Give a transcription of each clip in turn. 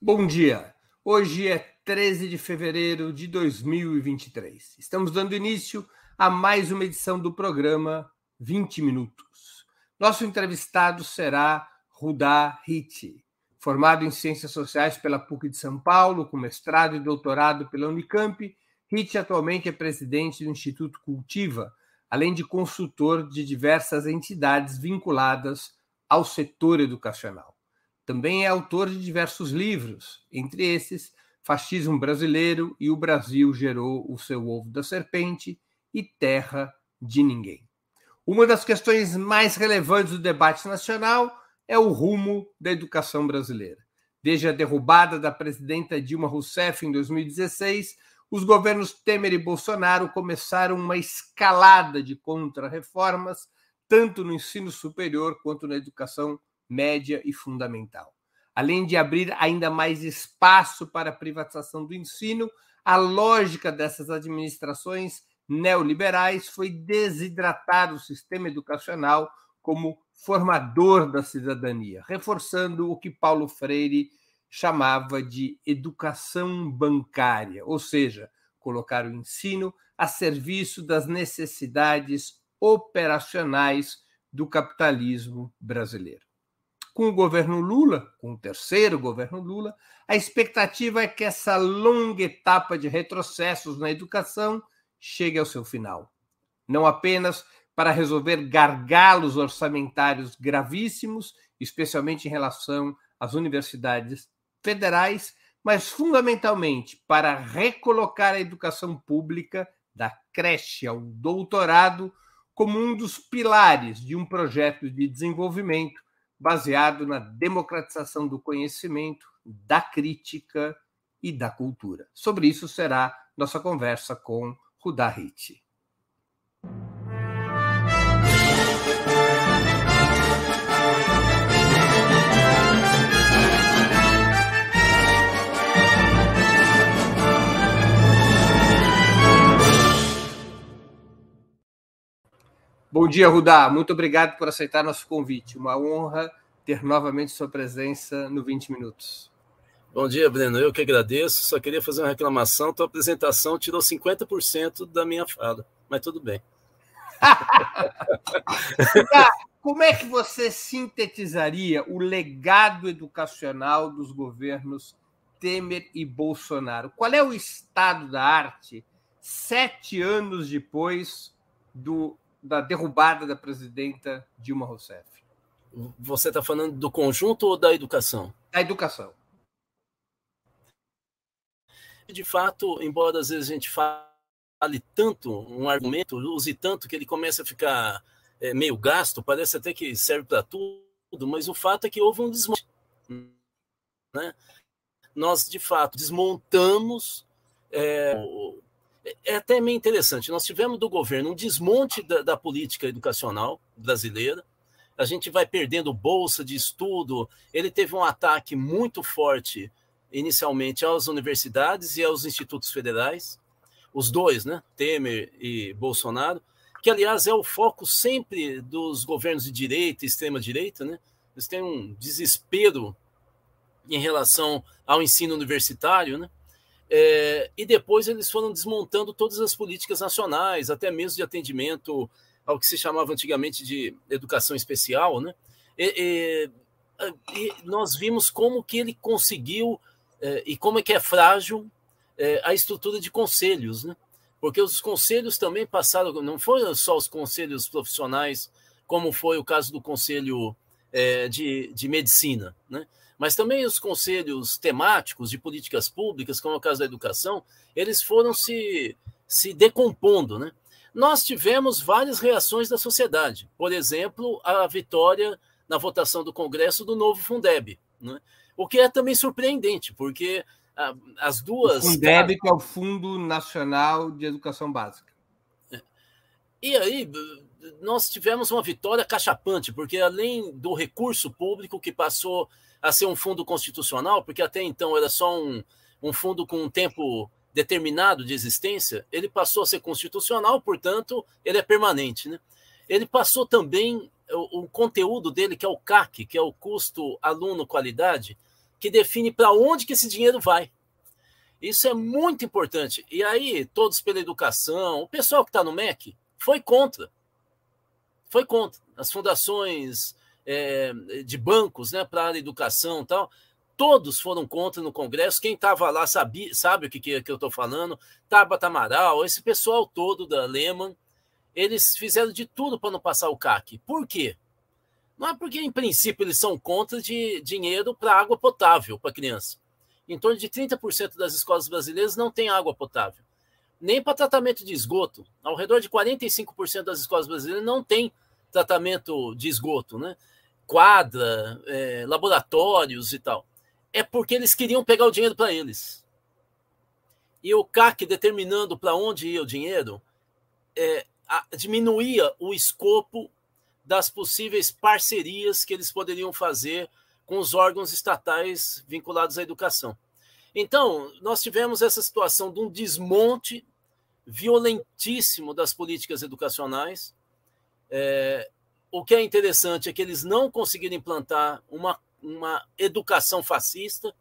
Bom dia. Hoje é 13 de fevereiro de 2023. Estamos dando início a mais uma edição do programa 20 Minutos. Nosso entrevistado será Rudá Riti, formado em Ciências Sociais pela PUC de São Paulo, com mestrado e doutorado pela Unicamp. Riti atualmente é presidente do Instituto Cultiva, além de consultor de diversas entidades vinculadas ao setor educacional. Também é autor de diversos livros, entre esses Fascismo Brasileiro e O Brasil Gerou o Seu Ovo da Serpente e Terra de Ninguém. Uma das questões mais relevantes do debate nacional é o rumo da educação brasileira. Desde a derrubada da presidenta Dilma Rousseff em 2016, os governos Temer e Bolsonaro começaram uma escalada de contra-reformas, tanto no ensino superior quanto na educação média e fundamental. Além de abrir ainda mais espaço para a privatização do ensino, a lógica dessas administrações neoliberais foi desidratar o sistema educacional como formador da cidadania, reforçando o que Paulo Freire chamava de educação bancária, ou seja, colocar o ensino a serviço das necessidades operacionais do capitalismo brasileiro com o governo Lula, com o terceiro governo Lula, a expectativa é que essa longa etapa de retrocessos na educação chegue ao seu final. Não apenas para resolver gargalos orçamentários gravíssimos, especialmente em relação às universidades federais, mas fundamentalmente para recolocar a educação pública, da creche ao doutorado, como um dos pilares de um projeto de desenvolvimento baseado na democratização do conhecimento, da crítica e da cultura. Sobre isso será nossa conversa com Rudá Hit. Bom dia, Rudá. Muito obrigado por aceitar nosso convite. Uma honra ter novamente sua presença no 20 Minutos. Bom dia, Breno. Eu que agradeço. Só queria fazer uma reclamação. Tua apresentação tirou 50% da minha fala, mas tudo bem. Rudá, como é que você sintetizaria o legado educacional dos governos Temer e Bolsonaro? Qual é o estado da arte sete anos depois do da derrubada da presidenta Dilma Rousseff. Você está falando do conjunto ou da educação? Da educação. De fato, embora às vezes a gente fale tanto um argumento, use tanto que ele começa a ficar é, meio gasto, parece até que serve para tudo, mas o fato é que houve um desmonte. Né? Nós, de fato, desmontamos é, é até meio interessante. Nós tivemos do governo um desmonte da, da, política educacional brasileira. A gente vai perdendo bolsa de estudo. Ele teve um ataque muito forte, inicialmente, às universidades e aos institutos federais. Os dois, né? Temer e Bolsonaro, que, aliás, é o foco sempre dos governos de direita e extrema-direita, né? Eles têm um desespero em relação ao ensino universitário, né? É, e depois eles foram desmontando todas as políticas nacionais, até mesmo de atendimento ao que se chamava antigamente de educação especial, né? E, e, e nós vimos como que ele conseguiu é, e como é que é frágil é, a estrutura de conselhos, né? Porque os conselhos também passaram, não foram só os conselhos profissionais, como foi o caso do conselho é, de, de medicina, né? Mas também os conselhos temáticos de políticas públicas, como é o caso da educação, eles foram se, se decompondo. Né? Nós tivemos várias reações da sociedade, por exemplo, a vitória na votação do Congresso do novo Fundeb, né? o que é também surpreendente, porque as duas. O Fundeb, que é o Fundo Nacional de Educação Básica. E aí, nós tivemos uma vitória cachapante, porque além do recurso público que passou a ser um fundo constitucional, porque até então era só um, um fundo com um tempo determinado de existência, ele passou a ser constitucional, portanto, ele é permanente. Né? Ele passou também o, o conteúdo dele, que é o CAC, que é o custo aluno-qualidade, que define para onde que esse dinheiro vai. Isso é muito importante. E aí, todos pela educação, o pessoal que está no MEC foi contra. Foi contra. As fundações é, de bancos né, para a educação e tal, todos foram contra no Congresso. Quem estava lá sabe, sabe o que, que, que eu estou falando. Tabata Amaral, esse pessoal todo da Lehman, eles fizeram de tudo para não passar o CAC. Por quê? Não é porque, em princípio, eles são contra de dinheiro para água potável para criança. Em torno de 30% das escolas brasileiras não tem água potável. Nem para tratamento de esgoto. Ao redor de 45% das escolas brasileiras não tem tratamento de esgoto, né? Quadra, é, laboratórios e tal. É porque eles queriam pegar o dinheiro para eles. E o CAC determinando para onde ia o dinheiro é, a, diminuía o escopo das possíveis parcerias que eles poderiam fazer com os órgãos estatais vinculados à educação. Então, nós tivemos essa situação de um desmonte violentíssimo das políticas educacionais. É, o que é interessante é que eles não conseguiram implantar uma, uma educação fascista,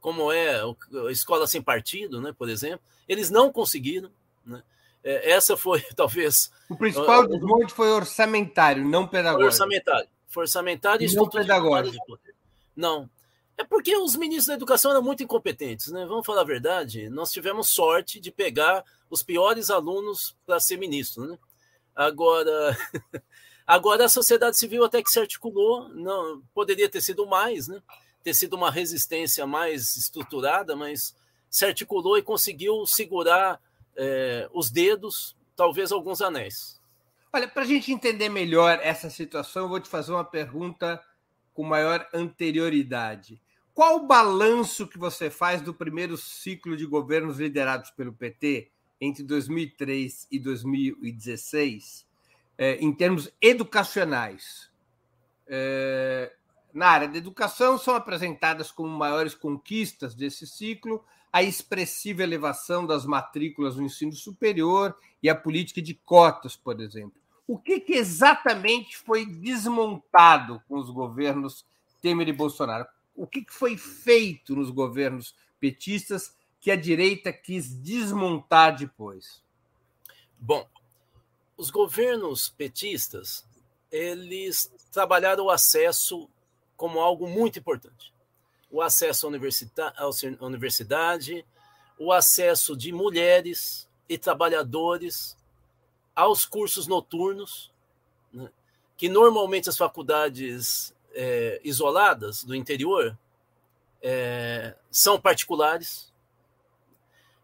como é a escola sem partido, né, por exemplo. Eles não conseguiram. Né? É, essa foi, talvez. O principal desmonte foi orçamentário, não pedagógico. Orçamentário. Foi orçamentário e não pedagógico. Não. É porque os ministros da educação eram muito incompetentes, né? Vamos falar a verdade. Nós tivemos sorte de pegar os piores alunos para ser ministro, né? Agora, agora a sociedade civil até que se articulou, não poderia ter sido mais, né? Ter sido uma resistência mais estruturada, mas se articulou e conseguiu segurar é, os dedos, talvez alguns anéis. Olha, para a gente entender melhor essa situação, eu vou te fazer uma pergunta com maior anterioridade. Qual o balanço que você faz do primeiro ciclo de governos liderados pelo PT entre 2003 e 2016, é, em termos educacionais? É, na área da educação, são apresentadas como maiores conquistas desse ciclo a expressiva elevação das matrículas no ensino superior e a política de cotas, por exemplo. O que, que exatamente foi desmontado com os governos Temer e Bolsonaro? O que, que foi feito nos governos petistas que a direita quis desmontar depois? Bom, os governos petistas eles trabalharam o acesso como algo muito importante o acesso à universidade, o acesso de mulheres e trabalhadores aos cursos noturnos, né? que normalmente as faculdades é, isoladas do interior é, são particulares.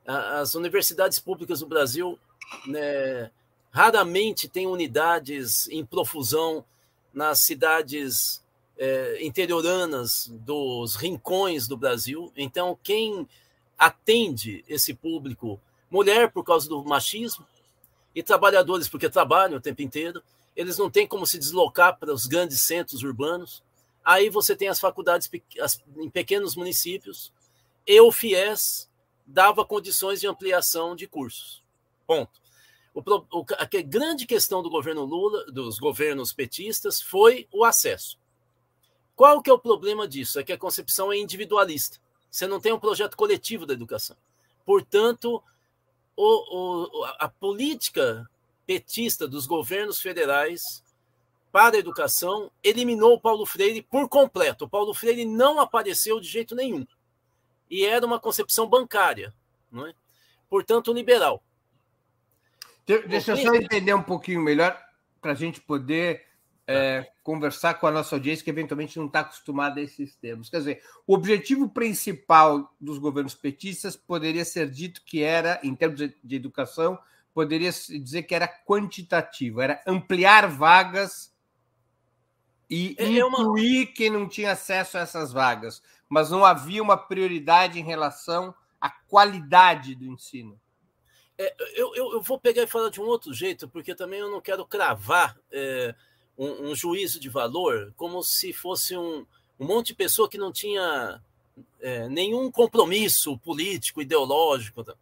As universidades públicas do Brasil né, raramente têm unidades em profusão nas cidades é, interioranas dos rincões do Brasil. Então, quem atende esse público, mulher por causa do machismo e trabalhadores porque trabalham o tempo inteiro, eles não têm como se deslocar para os grandes centros urbanos. Aí você tem as faculdades em pequenos municípios e o FIES dava condições de ampliação de cursos. Ponto. O, o, a grande questão do governo Lula, dos governos petistas, foi o acesso. Qual que é o problema disso? É que a concepção é individualista. Você não tem um projeto coletivo da educação. Portanto, o, o, a política petista dos governos federais para a educação eliminou o Paulo Freire por completo. O Paulo Freire não apareceu de jeito nenhum. E era uma concepção bancária, não é? portanto, liberal. Deixa eu só entender um pouquinho melhor para a gente poder é, conversar com a nossa audiência que eventualmente não está acostumada a esses termos. Quer dizer, o objetivo principal dos governos petistas poderia ser dito que era, em termos de, educação, poderia dizer que era quantitativo, era ampliar vagas e é, é incluir uma... quem não tinha acesso a essas vagas, mas não havia uma prioridade em relação à qualidade do ensino. É, eu, eu, eu, vou pegar e falar de um outro jeito, porque também eu não quero cravar é, um, um juízo de valor como se fosse um, um monte de pessoa que não tinha é, nenhum compromisso político, ideológico. Tá?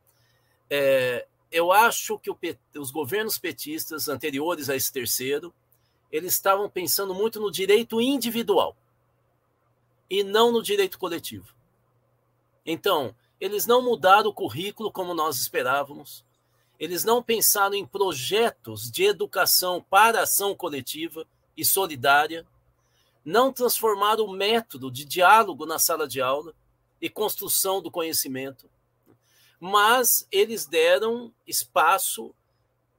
É, eu acho que os governos petistas anteriores a esse terceiro, eles estavam pensando muito no direito individual e não no direito coletivo. Então, eles não mudaram o currículo como nós esperávamos, eles não pensaram em projetos de educação para ação coletiva e solidária, não transformaram o método de diálogo na sala de aula e construção do conhecimento, mas eles deram espaço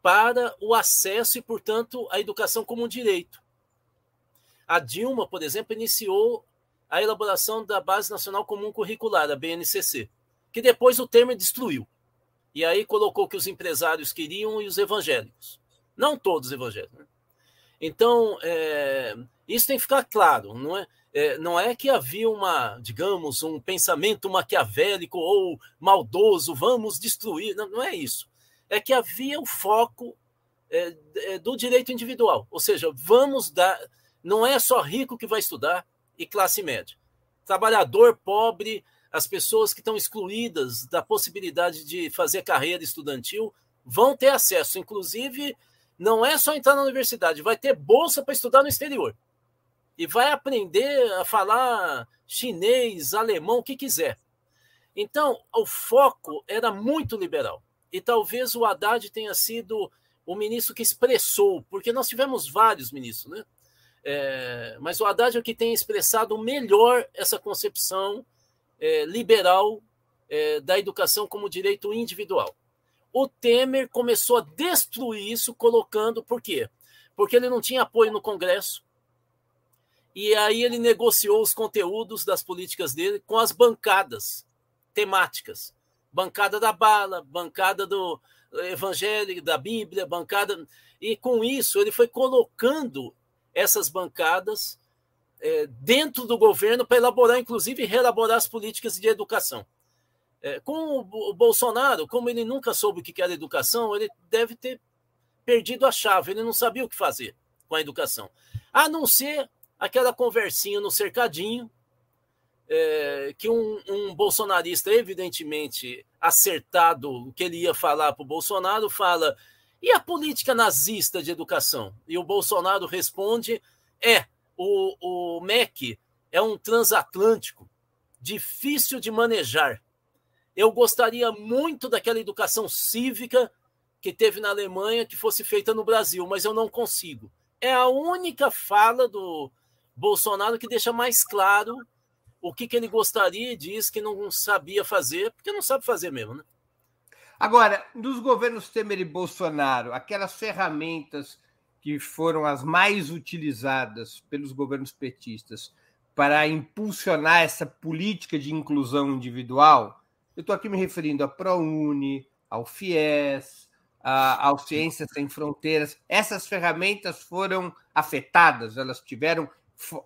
para o acesso e, portanto, a educação como um direito. A Dilma, por exemplo, iniciou a elaboração da Base Nacional Comum Curricular, a BNCC, que depois o Temer destruiu. E aí colocou que os empresários queriam e os evangélicos. Não todos evangélicos. Né? Então, é, isso tem que ficar claro, não é? é? Não é que havia uma, digamos, um pensamento maquiavélico ou maldoso, vamos destruir. Não, não é isso é que havia o foco é, é, do direito individual. Ou seja, vamos dar. Não é só rico que vai estudar e classe média. Trabalhador, pobre, as pessoas que estão excluídas da possibilidade de fazer carreira estudantil vão ter acesso. Inclusive, não é só entrar na universidade, vai ter bolsa para estudar no exterior. E vai aprender a falar chinês, alemão, o que quiser. Então, o foco era muito liberal. E talvez o Haddad tenha sido o ministro que expressou, porque nós tivemos vários ministros, né? É, mas o Haddad é o que tem expressado melhor essa concepção é, liberal é, da educação como direito individual. O Temer começou a destruir isso, colocando. Por quê? Porque ele não tinha apoio no Congresso. E aí ele negociou os conteúdos das políticas dele com as bancadas temáticas bancada da bala, bancada do evangelho, da Bíblia, bancada. E com isso, ele foi colocando essas bancadas é, dentro do governo para elaborar, inclusive, reelaborar as políticas de educação. É, com o, o Bolsonaro, como ele nunca soube o que era educação, ele deve ter perdido a chave, ele não sabia o que fazer com a educação. A não ser aquela conversinha no cercadinho, é, que um, um, bolsonarista, evidentemente acertado o que ele ia falar para o Bolsonaro, fala: e a política nazista de educação? E o Bolsonaro responde: é, o, o MEC é um transatlântico, difícil de manejar. Eu gostaria muito daquela educação cívica que teve na Alemanha que fosse feita no Brasil, mas eu não consigo. É a única fala do Bolsonaro que deixa mais claro o que, que ele gostaria e diz que não sabia fazer, porque não sabe fazer mesmo, né? Agora, nos governos Temer e Bolsonaro, aquelas ferramentas que foram as mais utilizadas pelos governos petistas para impulsionar essa política de inclusão individual, eu estou aqui me referindo à ProUni, ao FIES, ao Ciências Sem Fronteiras. Essas ferramentas foram afetadas, elas tiveram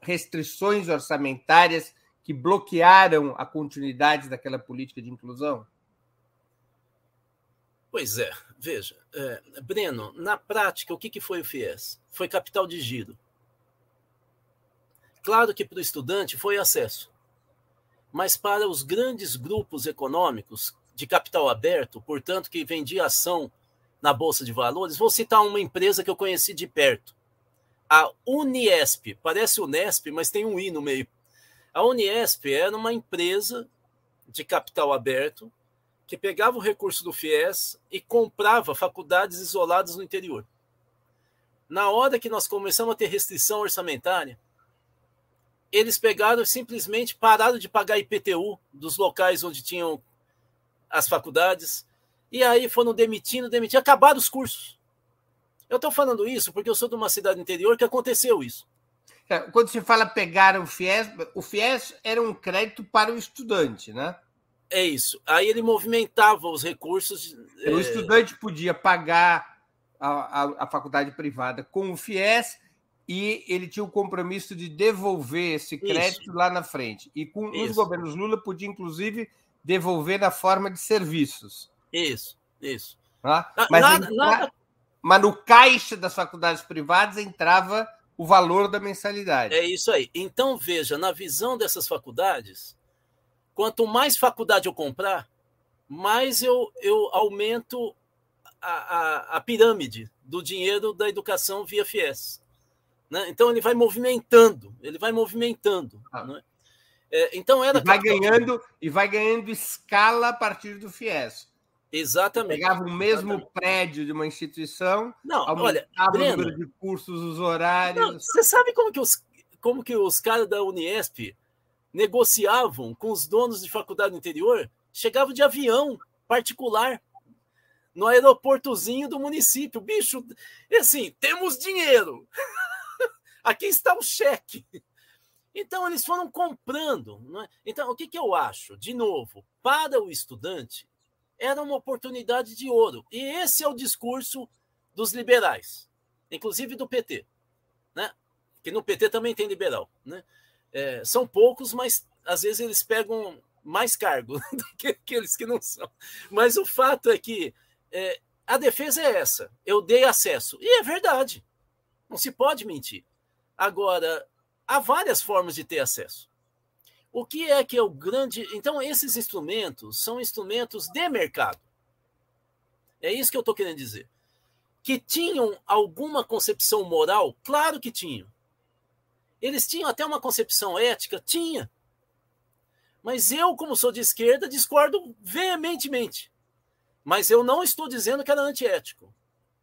restrições orçamentárias que bloquearam a continuidade daquela política de inclusão? Pois é, veja, é, Breno, na prática, o que, que foi o FIES? Foi capital de giro. Claro que para o estudante foi acesso, mas para os grandes grupos econômicos de capital aberto, portanto, que vendia ação na Bolsa de Valores, vou citar uma empresa que eu conheci de perto. A Uniesp, parece Unesp, mas tem um I no meio. A Uniesp era uma empresa de capital aberto que pegava o recurso do FIES e comprava faculdades isoladas no interior. Na hora que nós começamos a ter restrição orçamentária, eles pegaram simplesmente pararam de pagar IPTU dos locais onde tinham as faculdades, e aí foram demitindo, demitindo, acabaram os cursos. Eu estou falando isso porque eu sou de uma cidade interior que aconteceu isso. É, quando se fala pegar o FIES, o FIES era um crédito para o estudante, né? É isso. Aí ele movimentava os recursos. O é... estudante podia pagar a, a, a, faculdade privada com o FIES e ele tinha o compromisso de devolver esse crédito isso. lá na frente. E com isso. os governos Lula podia, inclusive, devolver na forma de serviços. Isso, isso. Tá? Mas, nada, nada... mas no caixa das faculdades privadas entrava o valor da mensalidade. É isso aí. Então, veja, na visão dessas faculdades, quanto mais faculdade eu comprar, mais eu, eu aumento a, a, a pirâmide do dinheiro da educação via FIES. Né? Então, ele vai movimentando, ele vai movimentando. Ah. Né? É, então era. E vai ganhando e vai ganhando escala a partir do FIES. Exatamente. Pegava o mesmo Exatamente. prédio de uma instituição, não, olha, Breno, o número de cursos, os horários. Não, você sabe como que os, como que os caras da Uniesp negociavam com os donos de faculdade no interior? Chegavam de avião particular no aeroportozinho do município. Bicho, assim, temos dinheiro. Aqui está o cheque. Então, eles foram comprando. É? Então, o que, que eu acho? De novo, para o estudante, era uma oportunidade de ouro. E esse é o discurso dos liberais, inclusive do PT. Né? Que no PT também tem liberal. Né? É, são poucos, mas às vezes eles pegam mais cargo do que aqueles que não são. Mas o fato é que é, a defesa é essa. Eu dei acesso. E é verdade. Não se pode mentir. Agora, há várias formas de ter acesso. O que é que é o grande. Então, esses instrumentos são instrumentos de mercado. É isso que eu estou querendo dizer. Que tinham alguma concepção moral? Claro que tinham. Eles tinham até uma concepção ética? Tinha. Mas eu, como sou de esquerda, discordo veementemente. Mas eu não estou dizendo que era antiético.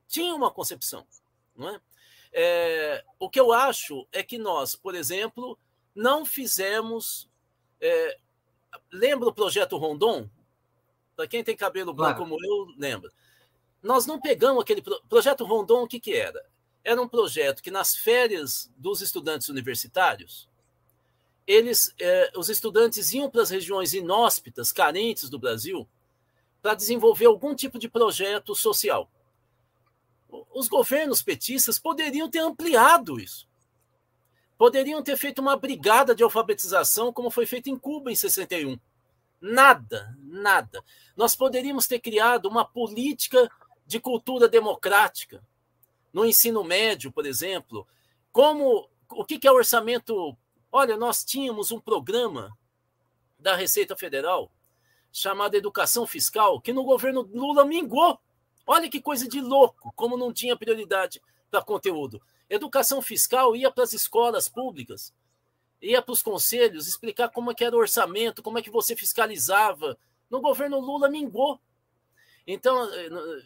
Tinha uma concepção. Não é? É, o que eu acho é que nós, por exemplo, não fizemos. É, lembra o projeto Rondon? Para quem tem cabelo branco claro. como eu, lembra. Nós não pegamos aquele pro, projeto Rondon, o que, que era? Era um projeto que nas férias dos estudantes universitários, eles, é, os estudantes iam para as regiões inóspitas, carentes do Brasil, para desenvolver algum tipo de projeto social. Os governos petistas poderiam ter ampliado isso. Poderiam ter feito uma brigada de alfabetização, como foi feito em Cuba em 61. Nada, nada. Nós poderíamos ter criado uma política de cultura democrática no ensino médio, por exemplo. Como o que é orçamento? Olha, nós tínhamos um programa da Receita Federal chamado Educação Fiscal, que no governo Lula mingou. Olha que coisa de louco, como não tinha prioridade para conteúdo. Educação fiscal ia para as escolas públicas, ia para os conselhos explicar como é que era o orçamento, como é que você fiscalizava. No governo Lula mingou. Então,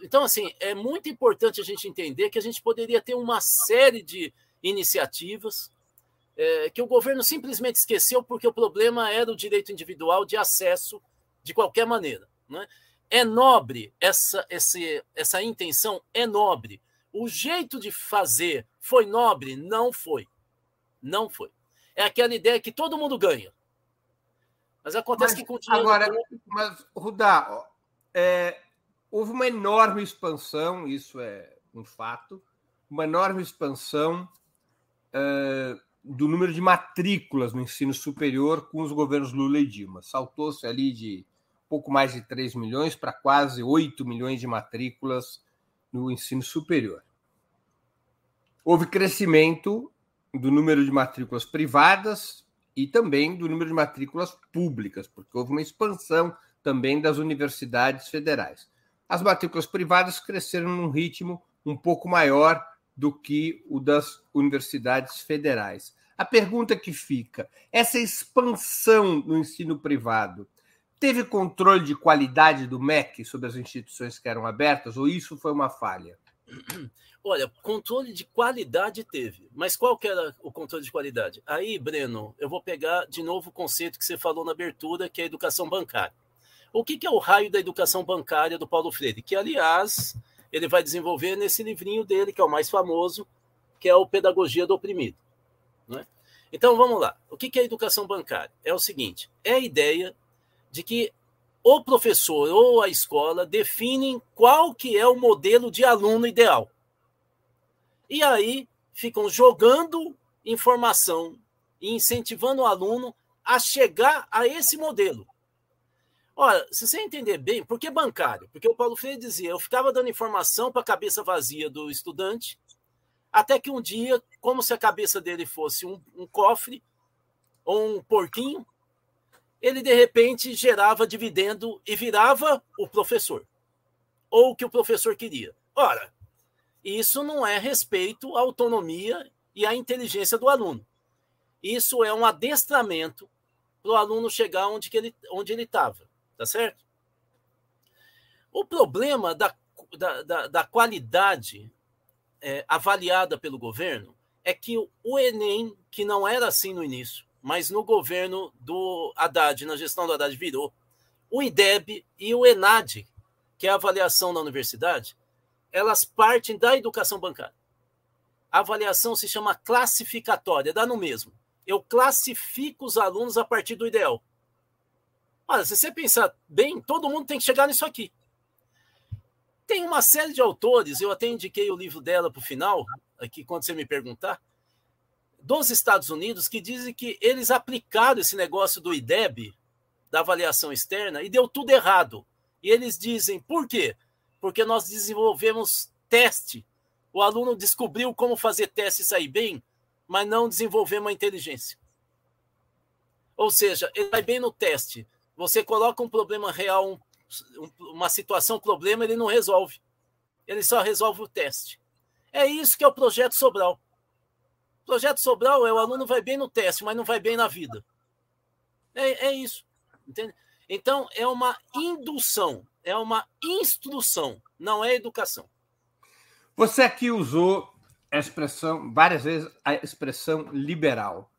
então, assim, é muito importante a gente entender que a gente poderia ter uma série de iniciativas é, que o governo simplesmente esqueceu porque o problema era o direito individual de acesso de qualquer maneira. Né? É nobre essa, esse, essa intenção, é nobre. O jeito de fazer foi nobre? Não foi. Não foi. É aquela ideia que todo mundo ganha. Mas acontece mas, que continua. Agora, mas, Rudá, é, houve uma enorme expansão, isso é um fato, uma enorme expansão é, do número de matrículas no ensino superior com os governos Lula e Dilma. Saltou-se ali de pouco mais de 3 milhões para quase 8 milhões de matrículas no ensino superior. Houve crescimento do número de matrículas privadas e também do número de matrículas públicas, porque houve uma expansão também das universidades federais. As matrículas privadas cresceram num ritmo um pouco maior do que o das universidades federais. A pergunta que fica: essa expansão no ensino privado Teve controle de qualidade do MEC sobre as instituições que eram abertas ou isso foi uma falha? Olha, controle de qualidade teve, mas qual que era o controle de qualidade? Aí, Breno, eu vou pegar de novo o conceito que você falou na abertura, que é a educação bancária. O que, que é o raio da educação bancária do Paulo Freire? Que, aliás, ele vai desenvolver nesse livrinho dele, que é o mais famoso, que é o Pedagogia do Oprimido. Né? Então, vamos lá. O que, é a educação bancária? É o seguinte: é a ideia de que o professor ou a escola definem qual que é o modelo de aluno ideal. E aí ficam jogando informação e incentivando o aluno a chegar a esse modelo. Olha, se você entender bem, por que bancário? Porque o Paulo Freire dizia, eu ficava dando informação para a cabeça vazia do estudante, até que um dia, como se a cabeça dele fosse um, um cofre ou um porquinho, ele de repente gerava dividendo e virava o professor, ou o que o professor queria. Ora, isso não é respeito à autonomia e à inteligência do aluno. Isso é um adestramento para o aluno chegar onde, que ele onde ele estava, tá certo? O problema da, da, da, da qualidade é, avaliada pelo governo é que o Enem, que não era assim no início, mas no governo do Haddad, na gestão do Haddad, virou, o IDEB e o ENAD, que é a avaliação na universidade, elas partem da educação bancária. A avaliação se chama classificatória, dá no mesmo. Eu classifico os alunos a partir do ideal. Olha, se você pensar bem, todo mundo tem que chegar nisso aqui. Tem uma série de autores, eu até indiquei o livro dela para o final, aqui quando você me perguntar, dos Estados Unidos, que dizem que eles aplicaram esse negócio do IDEB, da avaliação externa, e deu tudo errado. E eles dizem, por quê? Porque nós desenvolvemos teste. O aluno descobriu como fazer teste e sair bem, mas não desenvolveu uma inteligência. Ou seja, ele vai bem no teste. Você coloca um problema real, um uma situação, um problema, ele não resolve. Ele só resolve o teste. É isso que é o projeto Sobral. O projeto Sobral é o aluno vai bem no teste, mas não vai bem na vida. É, é isso. Entende? Então, é uma indução, é uma instrução, não é educação. Você aqui usou a expressão, várias vezes, a expressão liberal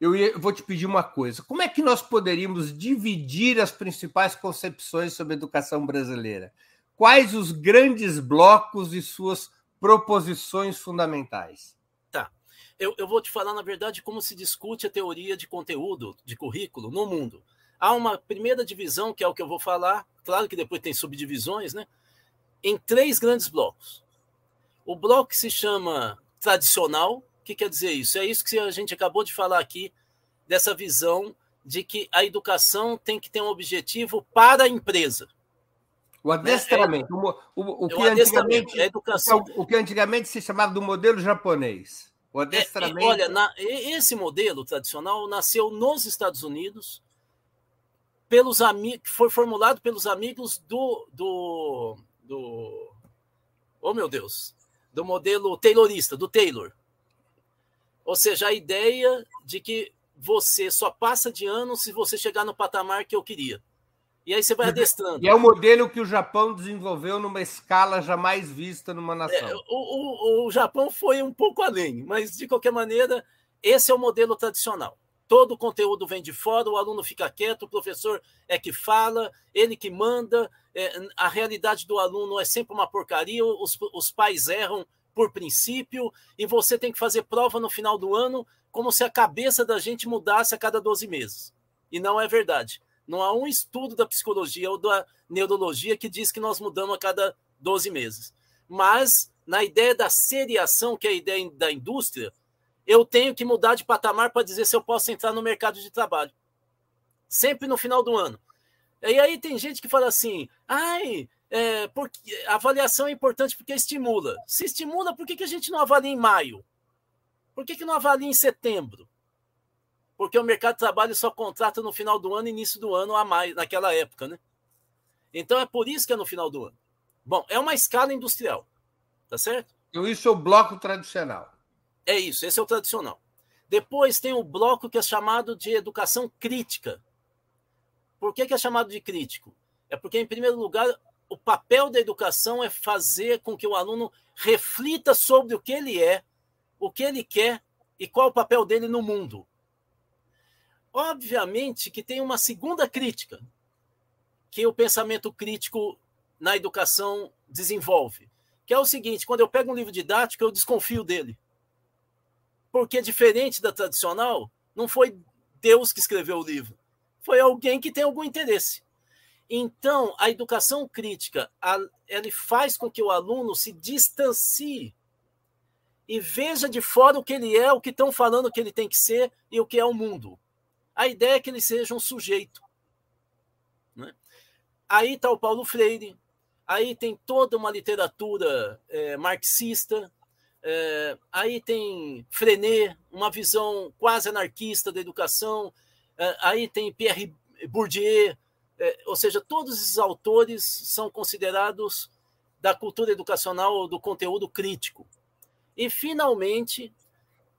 eu, ia, vou te pedir uma coisa: como é que nós poderíamos dividir as principais concepções sobre a educação brasileira? Quais os grandes blocos e suas proposições fundamentais? Tá. Eu, eu vou te falar, na verdade, como se discute a teoria de conteúdo, de currículo no mundo. Há uma primeira divisão, que é o que eu vou falar, claro que depois tem subdivisões, né? Em três grandes blocos. O bloco que se chama tradicional, que quer dizer isso? É isso que a gente acabou de falar aqui, dessa visão de que a educação tem que ter um objetivo para a empresa. O adestramento, né? o, o, o, que antigamente, educação. o que antigamente se chamava do modelo japonês. O adestramento. É, olha, na, esse modelo tradicional nasceu nos Estados Unidos, pelos amigos, foi formulado pelos amigos do, do, do, oh meu Deus, do modelo taylorista, do Taylor. Ou seja, a ideia de que você só passa de ano se você chegar no patamar que eu queria. E aí você vai adestrando. E é o modelo que o Japão desenvolveu numa escala jamais vista numa nação. É, o, o, o Japão foi um pouco além, mas de qualquer maneira, esse é o modelo tradicional. Todo o conteúdo vem de fora, o aluno fica quieto, o professor é que fala, ele que manda, é, a realidade do aluno é sempre uma porcaria, os, os pais erram por princípio, e você tem que fazer prova no final do ano, como se a cabeça da gente mudasse a cada 12 meses. E não é verdade. Não há um estudo da psicologia ou da neurologia que diz que nós mudamos a cada 12 meses. Mas, na ideia da seriação, que é a ideia da indústria, eu tenho que mudar de patamar para dizer se eu posso entrar no mercado de trabalho. Sempre no final do ano. E aí tem gente que fala assim: ai, é, porque a avaliação é importante porque estimula. Se estimula, por que, que a gente não avalia em maio? Por que, que não avalia em setembro? Porque o mercado de trabalho só contrata no final do ano e início do ano a mais, naquela época, né? Então é por isso que é no final do ano. Bom, é uma escala industrial, tá certo? Então isso é o bloco tradicional. É isso, esse é o tradicional. Depois tem o bloco que é chamado de educação crítica. Por que, que é chamado de crítico? É porque, em primeiro lugar, o papel da educação é fazer com que o aluno reflita sobre o que ele é, o que ele quer e qual o papel dele no mundo. Obviamente que tem uma segunda crítica que o pensamento crítico na educação desenvolve, que é o seguinte: quando eu pego um livro didático, eu desconfio dele. Porque diferente da tradicional, não foi Deus que escreveu o livro, foi alguém que tem algum interesse. Então, a educação crítica, ele faz com que o aluno se distancie e veja de fora o que ele é, o que estão falando que ele tem que ser e o que é o mundo. A ideia é que ele seja um sujeito. Né? Aí está o Paulo Freire, aí tem toda uma literatura é, marxista, é, aí tem Frenet, uma visão quase anarquista da educação, é, aí tem Pierre Bourdieu, é, ou seja, todos esses autores são considerados da cultura educacional do conteúdo crítico. E, finalmente,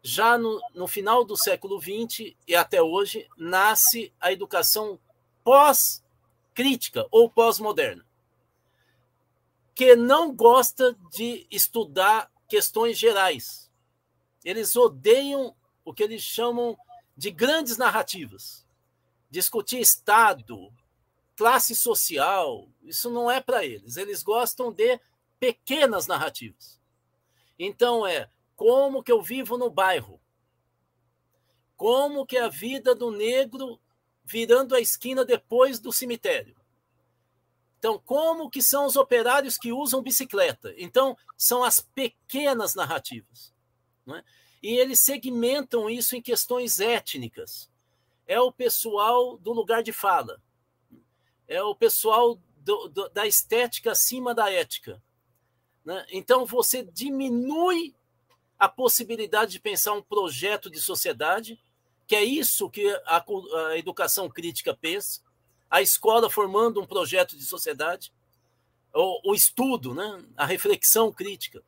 já no, no final do século XX e até hoje, nasce a educação pós-crítica ou pós-moderna, que não gosta de estudar questões gerais. Eles odeiam o que eles chamam de grandes narrativas. Discutir Estado, classe social, isso não é para eles. Eles gostam de pequenas narrativas. Então é como que eu vivo no bairro? Como que é a vida do negro virando a esquina depois do cemitério? Então, como que são os operários que usam bicicleta? Então, são as pequenas narrativas. É? E eles segmentam isso em questões étnicas. É o pessoal do lugar de fala. É o pessoal do, do, da estética acima da ética. Né? Então, você diminui a possibilidade de pensar um projeto de sociedade, que é isso que a, a educação crítica pensa, a escola formando um projeto de sociedade, o, o estudo, né? a reflexão crítica.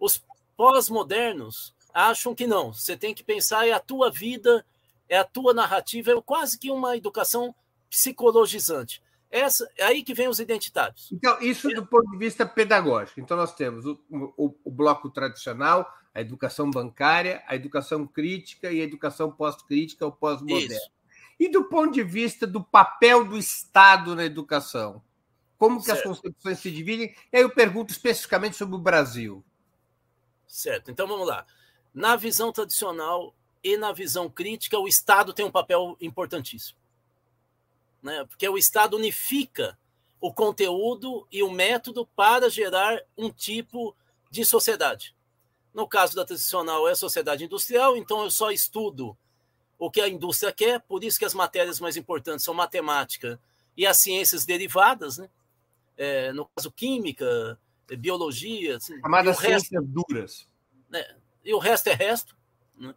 Os pós-modernos acham que não, você tem que pensar é a tua vida, é a tua narrativa, é quase que uma educação psicologizante. Essa, é aí que vem os identitários. Então, isso do ponto de vista pedagógico. Então, nós temos o, o, o bloco tradicional, a educação bancária, a educação crítica e a educação pós-crítica ou pós-moderna. E do ponto de vista do papel do Estado na educação? Como que certo. as concepções se dividem? E aí eu pergunto especificamente sobre o Brasil. Certo. Então vamos lá. Na visão tradicional e na visão crítica, o Estado tem um papel importantíssimo. Né? Porque o Estado unifica o conteúdo e o método para gerar um tipo de sociedade. No caso da tradicional é a sociedade industrial, então eu só estudo o que a indústria quer, por isso que as matérias mais importantes são matemática e as ciências derivadas, né? É, no caso química, biologia, assim, chamadas ciências duras. Né? E o resto é resto. Né?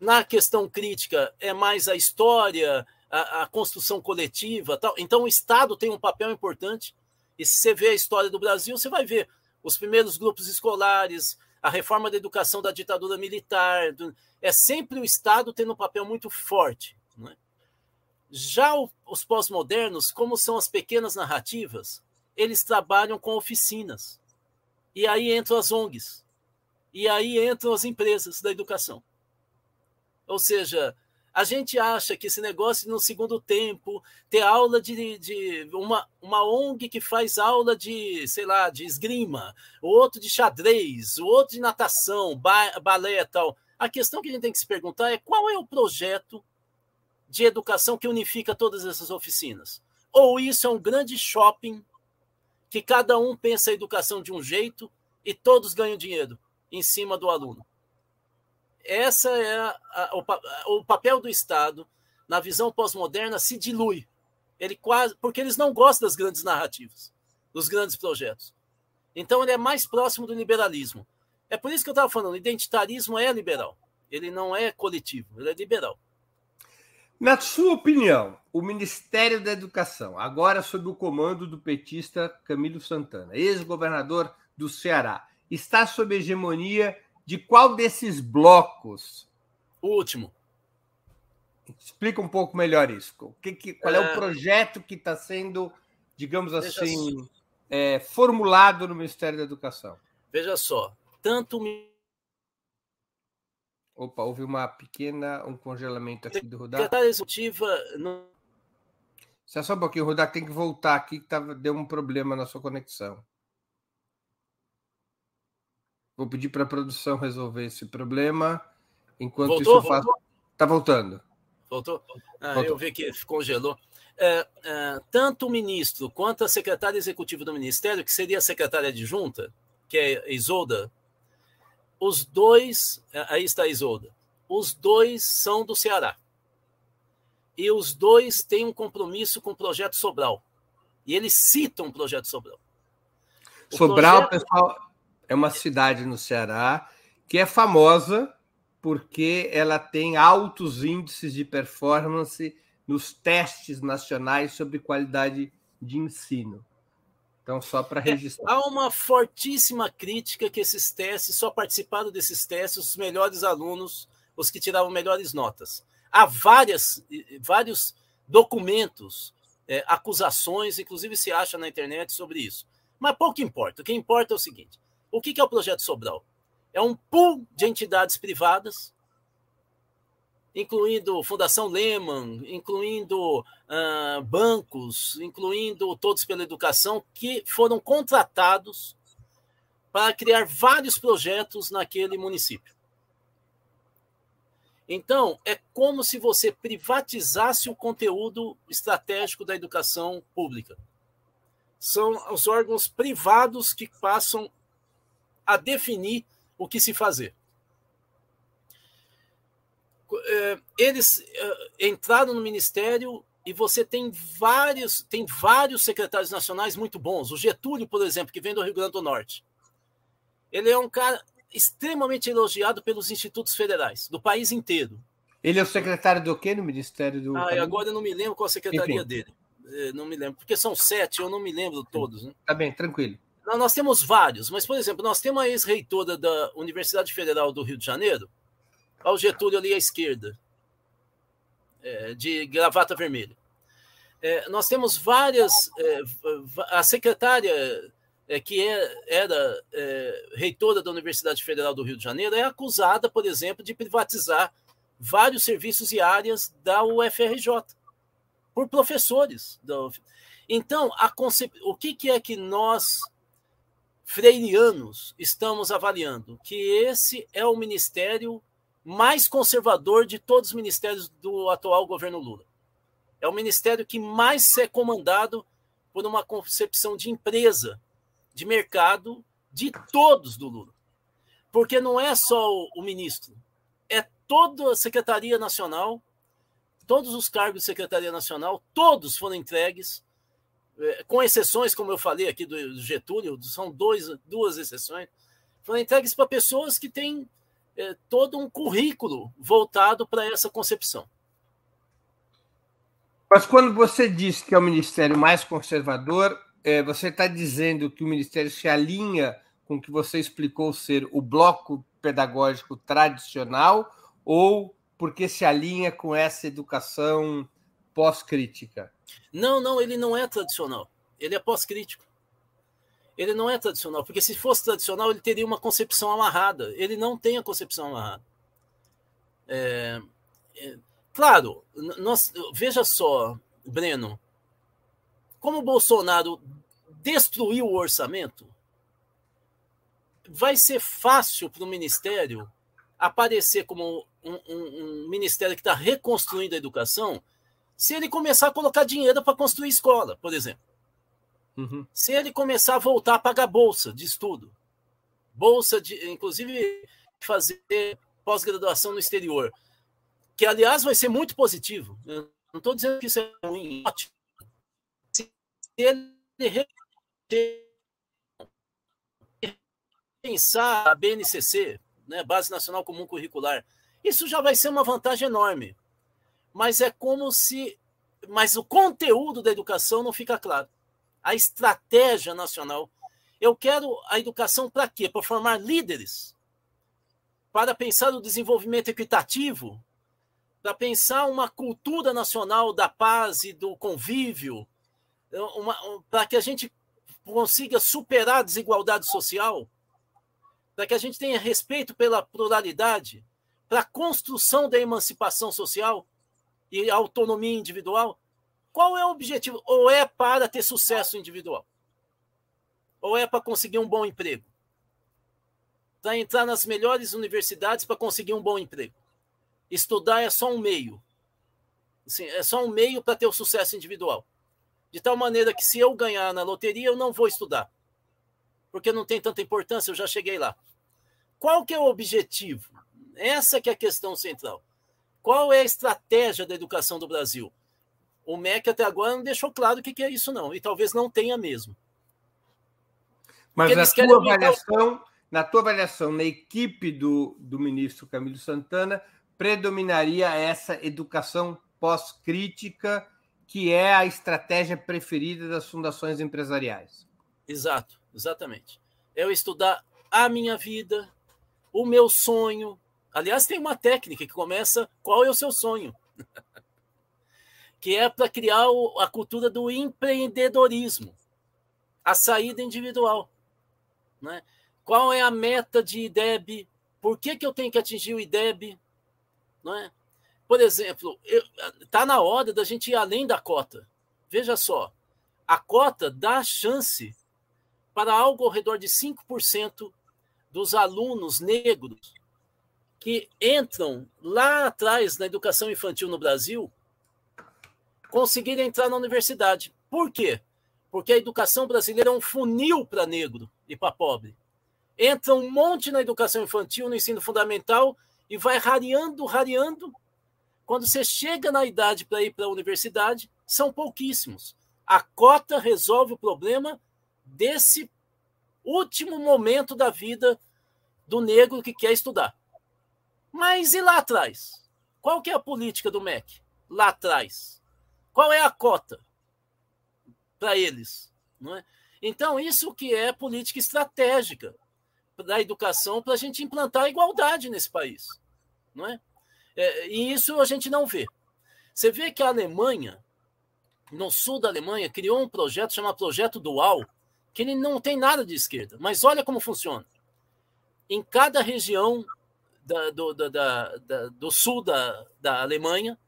Na questão crítica é mais a história, a, a, construção coletiva, tal. Então o Estado tem um papel importante. E se você vê a história do Brasil, você vai ver os primeiros grupos escolares, a reforma da educação da ditadura militar. Do... É sempre o Estado tendo um papel muito forte. Né? Já o, os pós-modernos, como são as pequenas narrativas, eles trabalham com oficinas. E aí entram as ONGs. E aí entram as empresas da educação. Ou seja, a gente acha que esse negócio no segundo tempo, ter aula de, de uma, uma ONG que faz aula de, sei lá, de esgrima, o outro de xadrez, o outro de natação, ba, balé e tal. A questão que a gente tem que se perguntar é qual é o projeto de educação que unifica todas essas oficinas? Ou isso é um grande shopping que cada um pensa a educação de um jeito e todos ganham dinheiro em cima do aluno? Essa é a, a, o, o, papel do Estado na visão pós-moderna se dilui. Ele quase porque eles não gostam das grandes narrativas, dos grandes projetos. Então ele é mais próximo do liberalismo. É por isso que eu estava falando, identitarismo é liberal. Ele não é coletivo, ele é liberal. Na sua opinião, o Ministério da Educação, agora sob o comando do petista Camilo Santana, ex-governador do Ceará, está sob hegemonia de qual desses blocos? O último. Explica um pouco melhor isso. O que, que qual é, é o projeto que está sendo, digamos Veja assim, é, formulado no Ministério da Educação? Veja só, tanto Opa, houve uma pequena um congelamento aqui do Rudá. Secretária executiva. No... Só um pouquinho, Rudá, tem que voltar aqui que tava, deu um problema na sua conexão. Vou pedir para a produção resolver esse problema. Enquanto voltou, isso eu faço. Está voltando. Voltou? Ah, voltou. Eu vi que congelou. É, é, tanto o ministro quanto a secretária executiva do Ministério, que seria a secretária adjunta, que é Isolda, os dois. É, aí está a Isolda. Os dois são do Ceará. E os dois têm um compromisso com o projeto Sobral. E eles citam o projeto Sobral. O Sobral, projeto... pessoal, é uma cidade no Ceará que é famosa porque ela tem altos índices de performance nos testes nacionais sobre qualidade de ensino. Então, só para é, registrar. É, há uma fortíssima crítica que esses testes, só participaram desses testes os melhores alunos os que tiravam melhores notas. Há várias, vários documentos, é, acusações, inclusive se acha na internet sobre isso. Mas pouco importa. O que importa é o seguinte: o que é o projeto Sobral? É um pool de entidades privadas, incluindo Fundação Lehman, incluindo uh, bancos, incluindo Todos pela Educação, que foram contratados para criar vários projetos naquele município. Então, é como se você privatizasse o conteúdo estratégico da educação pública. São os órgãos privados que passam a definir o que se fazer. É, eles é, entraram no ministério e você tem vários, tem vários secretários nacionais muito bons. O Getúlio, por exemplo, que vem do Rio Grande do Norte. Ele é um cara extremamente elogiado pelos institutos federais do país inteiro. Ele é o secretário do quê no Ministério do. Ah, agora eu não me lembro qual a secretaria Enfim. dele. É, não me lembro, porque são sete, eu não me lembro todos. Né? Tá bem, tranquilo. Nós temos vários, mas, por exemplo, nós temos a ex-reitora da Universidade Federal do Rio de Janeiro, ao Getúlio ali à esquerda, é, de gravata vermelha. É, nós temos várias. É, a secretária é, que é, era é, reitora da Universidade Federal do Rio de Janeiro é acusada, por exemplo, de privatizar vários serviços e áreas da UFRJ por professores. Então, concep... o que, que é que nós, freirianos, estamos avaliando? Que esse é o ministério mais conservador de todos os ministérios do atual governo Lula. É o ministério que mais é comandado por uma concepção de empresa, de mercado, de todos do Lula. Porque não é só o ministro, é toda a Secretaria Nacional, todos os cargos de Secretaria Nacional, todos foram entregues, com exceções, como eu falei aqui do Getúlio, são dois, duas exceções, foram entregues para pessoas que têm é, todo um currículo voltado para essa concepção. Mas quando você diz que é o ministério mais conservador, é, você está dizendo que o ministério se alinha com o que você explicou ser o bloco pedagógico tradicional ou porque se alinha com essa educação pós-crítica? Não, não, ele não é tradicional. Ele é pós-crítico ele não é tradicional, porque se fosse tradicional, ele teria uma concepção amarrada. Ele não tem a concepção amarrada. É, é, claro, nós, veja só, Breno, como o Bolsonaro destruiu o orçamento, vai ser fácil para o ministério aparecer como um, um, um ministério que está reconstruindo a educação se ele começar a colocar dinheiro para construir escola, por exemplo. Uhum. Se ele começar a voltar a pagar bolsa de estudo, bolsa de, inclusive, fazer pós-graduação no exterior, que aliás vai ser muito positivo. Eu não estou dizendo que isso é ruim, ótimo. Se ele pensar a BNCC, né, Base Nacional Comum Curricular, isso já vai ser uma vantagem enorme. Mas é como se. Mas o conteúdo da educação não fica claro a estratégia nacional. Eu quero a educação para quê? Para formar líderes, para pensar no desenvolvimento equitativo, para pensar uma cultura nacional da paz e do convívio, para que a gente consiga superar a desigualdade social, para que a gente tenha respeito pela pluralidade, para a construção da emancipação social e autonomia individual. Qual é o objetivo? Ou é para ter sucesso individual? Ou é para conseguir um bom emprego? Para entrar nas melhores universidades para conseguir um bom emprego? Estudar é só um meio. Assim, é só um meio para ter o sucesso individual. De tal maneira que se eu ganhar na loteria, eu não vou estudar. Porque não tem tanta importância, eu já cheguei lá. Qual que é o objetivo? Essa que é a questão central. Qual é a estratégia da educação do Brasil? O MEC até agora não deixou claro o que, é isso, não, e talvez não tenha mesmo. Mas na tua, avaliação, na tua avaliação, na equipe do, do ministro Camilo Santana, predominaria essa educação pós-crítica, que é a estratégia preferida das fundações empresariais. Exato, exatamente. É eu estudar a minha vida, o meu sonho, Aliás, tem uma técnica que começa: qual é o seu sonho? que é para criar a cultura do empreendedorismo, a saída individual. Né? Qual é a meta de IDEB? Por que, que eu tenho que atingir o IDEB? Não é? Por exemplo, está na hora da gente ir além da cota. Veja só, a cota dá chance para algo ao redor de 5% dos alunos negros que entram lá atrás na educação infantil no Brasil conseguirem entrar na universidade. Por quê? Porque a educação brasileira é um funil para negro e para pobre. Entra um monte na educação infantil, no ensino fundamental, e vai rareando, rareando. Quando você chega na idade para ir para a universidade, são pouquíssimos. A cota resolve o problema desse último momento da vida do negro que quer estudar. Mas e lá atrás? Qual que é a política do MEC? Lá atrás. Qual é a cota para eles? Não é? Então, isso que é política estratégica da educação para a gente implantar a igualdade nesse país. Não é? é? E isso a gente não vê. Você vê que a Alemanha, no sul da Alemanha, criou um projeto chamado Projeto Dual, que ele não tem nada de esquerda. Mas olha como funciona. Em cada região da, do, da, da, do sul da, da Alemanha,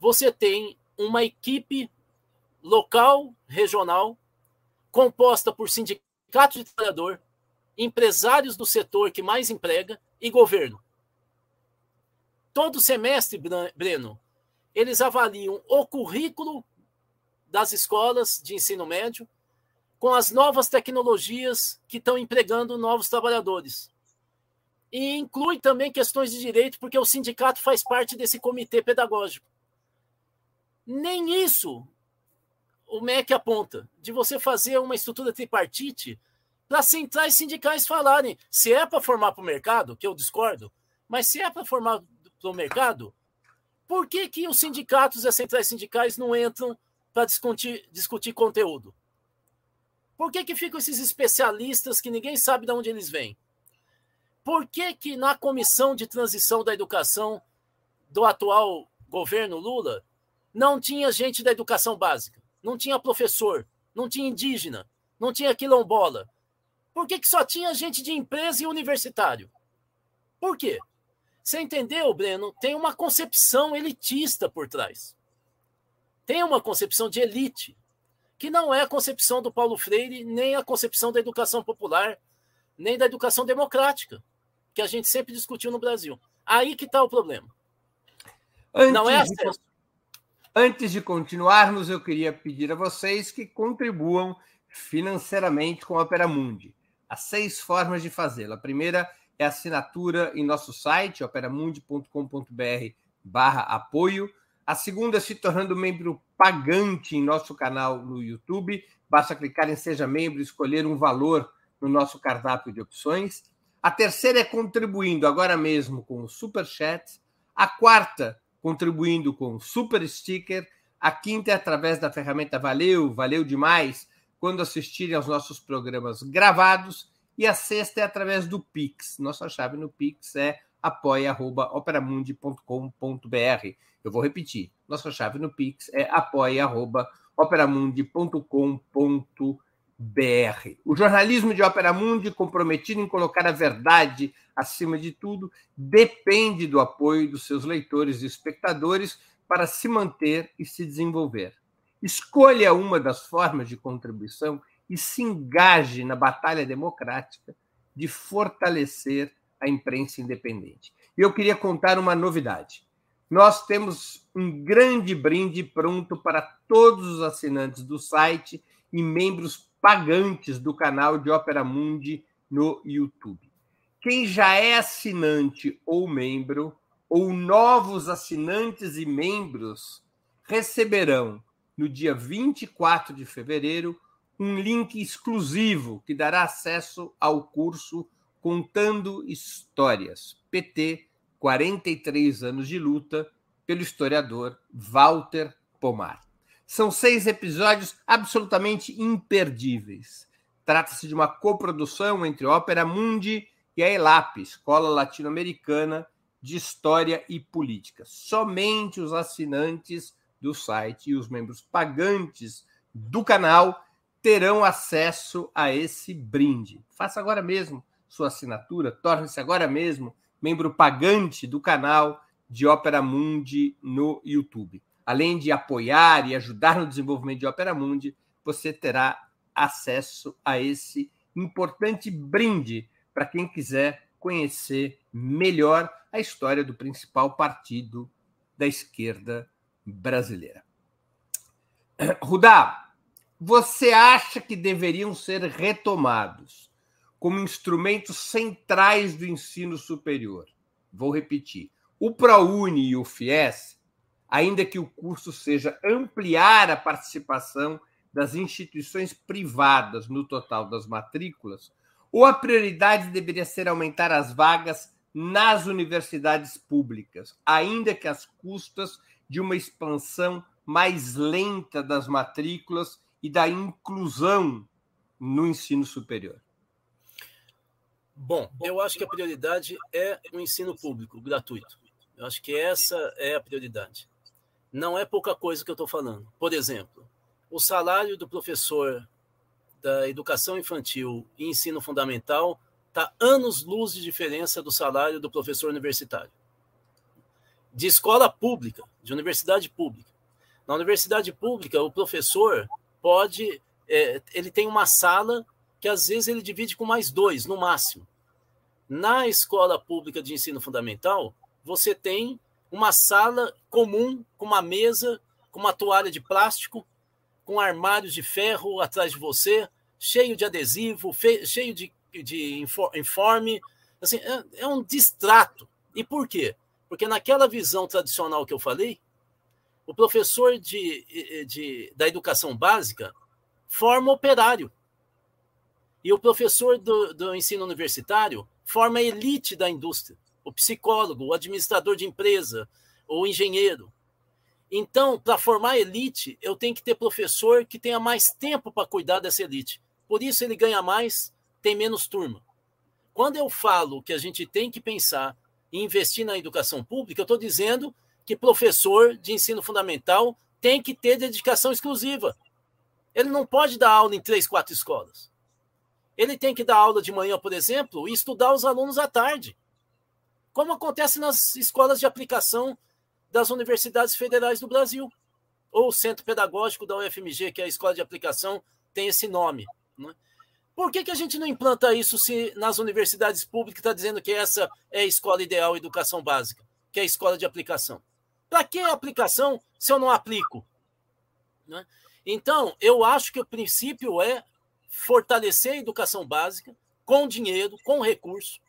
você tem uma equipe local, regional, composta por sindicatos de trabalhador, empresários do setor que mais emprega e governo. Todo semestre, Breno, eles avaliam o currículo das escolas de ensino médio com as novas tecnologias que estão empregando novos trabalhadores. E inclui também questões de direito, porque o sindicato faz parte desse comitê pedagógico. Nem isso o MEC aponta, de você fazer uma estrutura tripartite para centrais sindicais falarem se é para formar para o mercado, que eu discordo, mas se é para formar para o mercado, por que, que os sindicatos e as centrais sindicais não entram para discutir, discutir conteúdo? Por que, que ficam esses especialistas que ninguém sabe de onde eles vêm? Por que, que na comissão de transição da educação do atual governo Lula não tinha gente da educação básica? Não tinha professor, não tinha indígena, não tinha quilombola. Por que, que só tinha gente de empresa e universitário? Por quê? Você entendeu, Breno? Tem uma concepção elitista por trás. Tem uma concepção de elite, que não é a concepção do Paulo Freire, nem a concepção da educação popular, nem da educação democrática que a gente sempre discutiu no Brasil. Aí que está o problema. Antes Não é acesso. De, antes de continuarmos, eu queria pedir a vocês que contribuam financeiramente com a Opera Mundi. Há seis formas de fazê-lo. A primeira é a assinatura em nosso site, operamundi.com.br barra apoio. A segunda é se tornando membro pagante em nosso canal no YouTube. Basta clicar em Seja Membro e escolher um valor no nosso cardápio de opções. A terceira é contribuindo agora mesmo com o Super Chat. A quarta, contribuindo com o Super Sticker. A quinta é através da ferramenta Valeu, valeu demais, quando assistirem aos nossos programas gravados. E a sexta é através do Pix. Nossa chave no Pix é apoia.operamundi.com.br. Eu vou repetir. Nossa chave no Pix é apoia.operamundi.com.br. BR. O jornalismo de Ópera Mundi, comprometido em colocar a verdade acima de tudo, depende do apoio dos seus leitores e espectadores para se manter e se desenvolver. Escolha uma das formas de contribuição e se engaje na batalha democrática de fortalecer a imprensa independente. E eu queria contar uma novidade. Nós temos um grande brinde pronto para todos os assinantes do site e membros pagantes do canal de Ópera Mundi no YouTube. Quem já é assinante ou membro, ou novos assinantes e membros, receberão no dia 24 de fevereiro um link exclusivo que dará acesso ao curso Contando Histórias, PT 43 anos de luta, pelo historiador Walter Pomar. São seis episódios absolutamente imperdíveis. Trata-se de uma coprodução entre Ópera Mundi e a ELAP, Escola Latino-Americana de História e Política. Somente os assinantes do site e os membros pagantes do canal terão acesso a esse brinde. Faça agora mesmo sua assinatura, torne-se agora mesmo membro pagante do canal de Ópera Mundi no YouTube. Além de apoiar e ajudar no desenvolvimento de Ópera Mundi, você terá acesso a esse importante brinde para quem quiser conhecer melhor a história do principal partido da esquerda brasileira. Rudá, você acha que deveriam ser retomados como instrumentos centrais do ensino superior? Vou repetir. O ProUni e o FIES, ainda que o curso seja ampliar a participação das instituições privadas no total das matrículas, ou a prioridade deveria ser aumentar as vagas nas universidades públicas, ainda que às custas de uma expansão mais lenta das matrículas e da inclusão no ensino superior? Bom, eu acho que a prioridade é o ensino público, gratuito. Eu acho que essa é a prioridade. Não é pouca coisa que eu estou falando. Por exemplo, o salário do professor da educação infantil e ensino fundamental está anos-luz de diferença do salário do professor universitário. De escola pública, de universidade pública. Na universidade pública, o professor pode. É, ele tem uma sala que às vezes ele divide com mais dois, no máximo. Na escola pública de ensino fundamental, você tem uma sala comum, com uma mesa, com uma toalha de plástico, com armários de ferro atrás de você, cheio de adesivo, cheio de, de informe. Assim, é, é um distrato. E por quê? Porque naquela visão tradicional que eu falei, o professor de, de, da educação básica forma operário. E o professor do, do ensino universitário forma elite da indústria. O psicólogo, o administrador de empresa, o engenheiro. Então, para formar elite, eu tenho que ter professor que tenha mais tempo para cuidar dessa elite. Por isso ele ganha mais, tem menos turma. Quando eu falo que a gente tem que pensar em investir na educação pública, eu estou dizendo que professor de ensino fundamental tem que ter dedicação exclusiva. Ele não pode dar aula em três, quatro escolas. Ele tem que dar aula de manhã, por exemplo, e estudar os alunos à tarde. Como acontece nas escolas de aplicação das universidades federais do Brasil. Ou o Centro Pedagógico da UFMG, que é a escola de aplicação, tem esse nome. Né? Por que, que a gente não implanta isso se nas universidades públicas está dizendo que essa é a escola ideal, educação básica, que é a escola de aplicação? Para que aplicação se eu não aplico? Né? Então, eu acho que o princípio é fortalecer a educação básica com dinheiro, com recurso,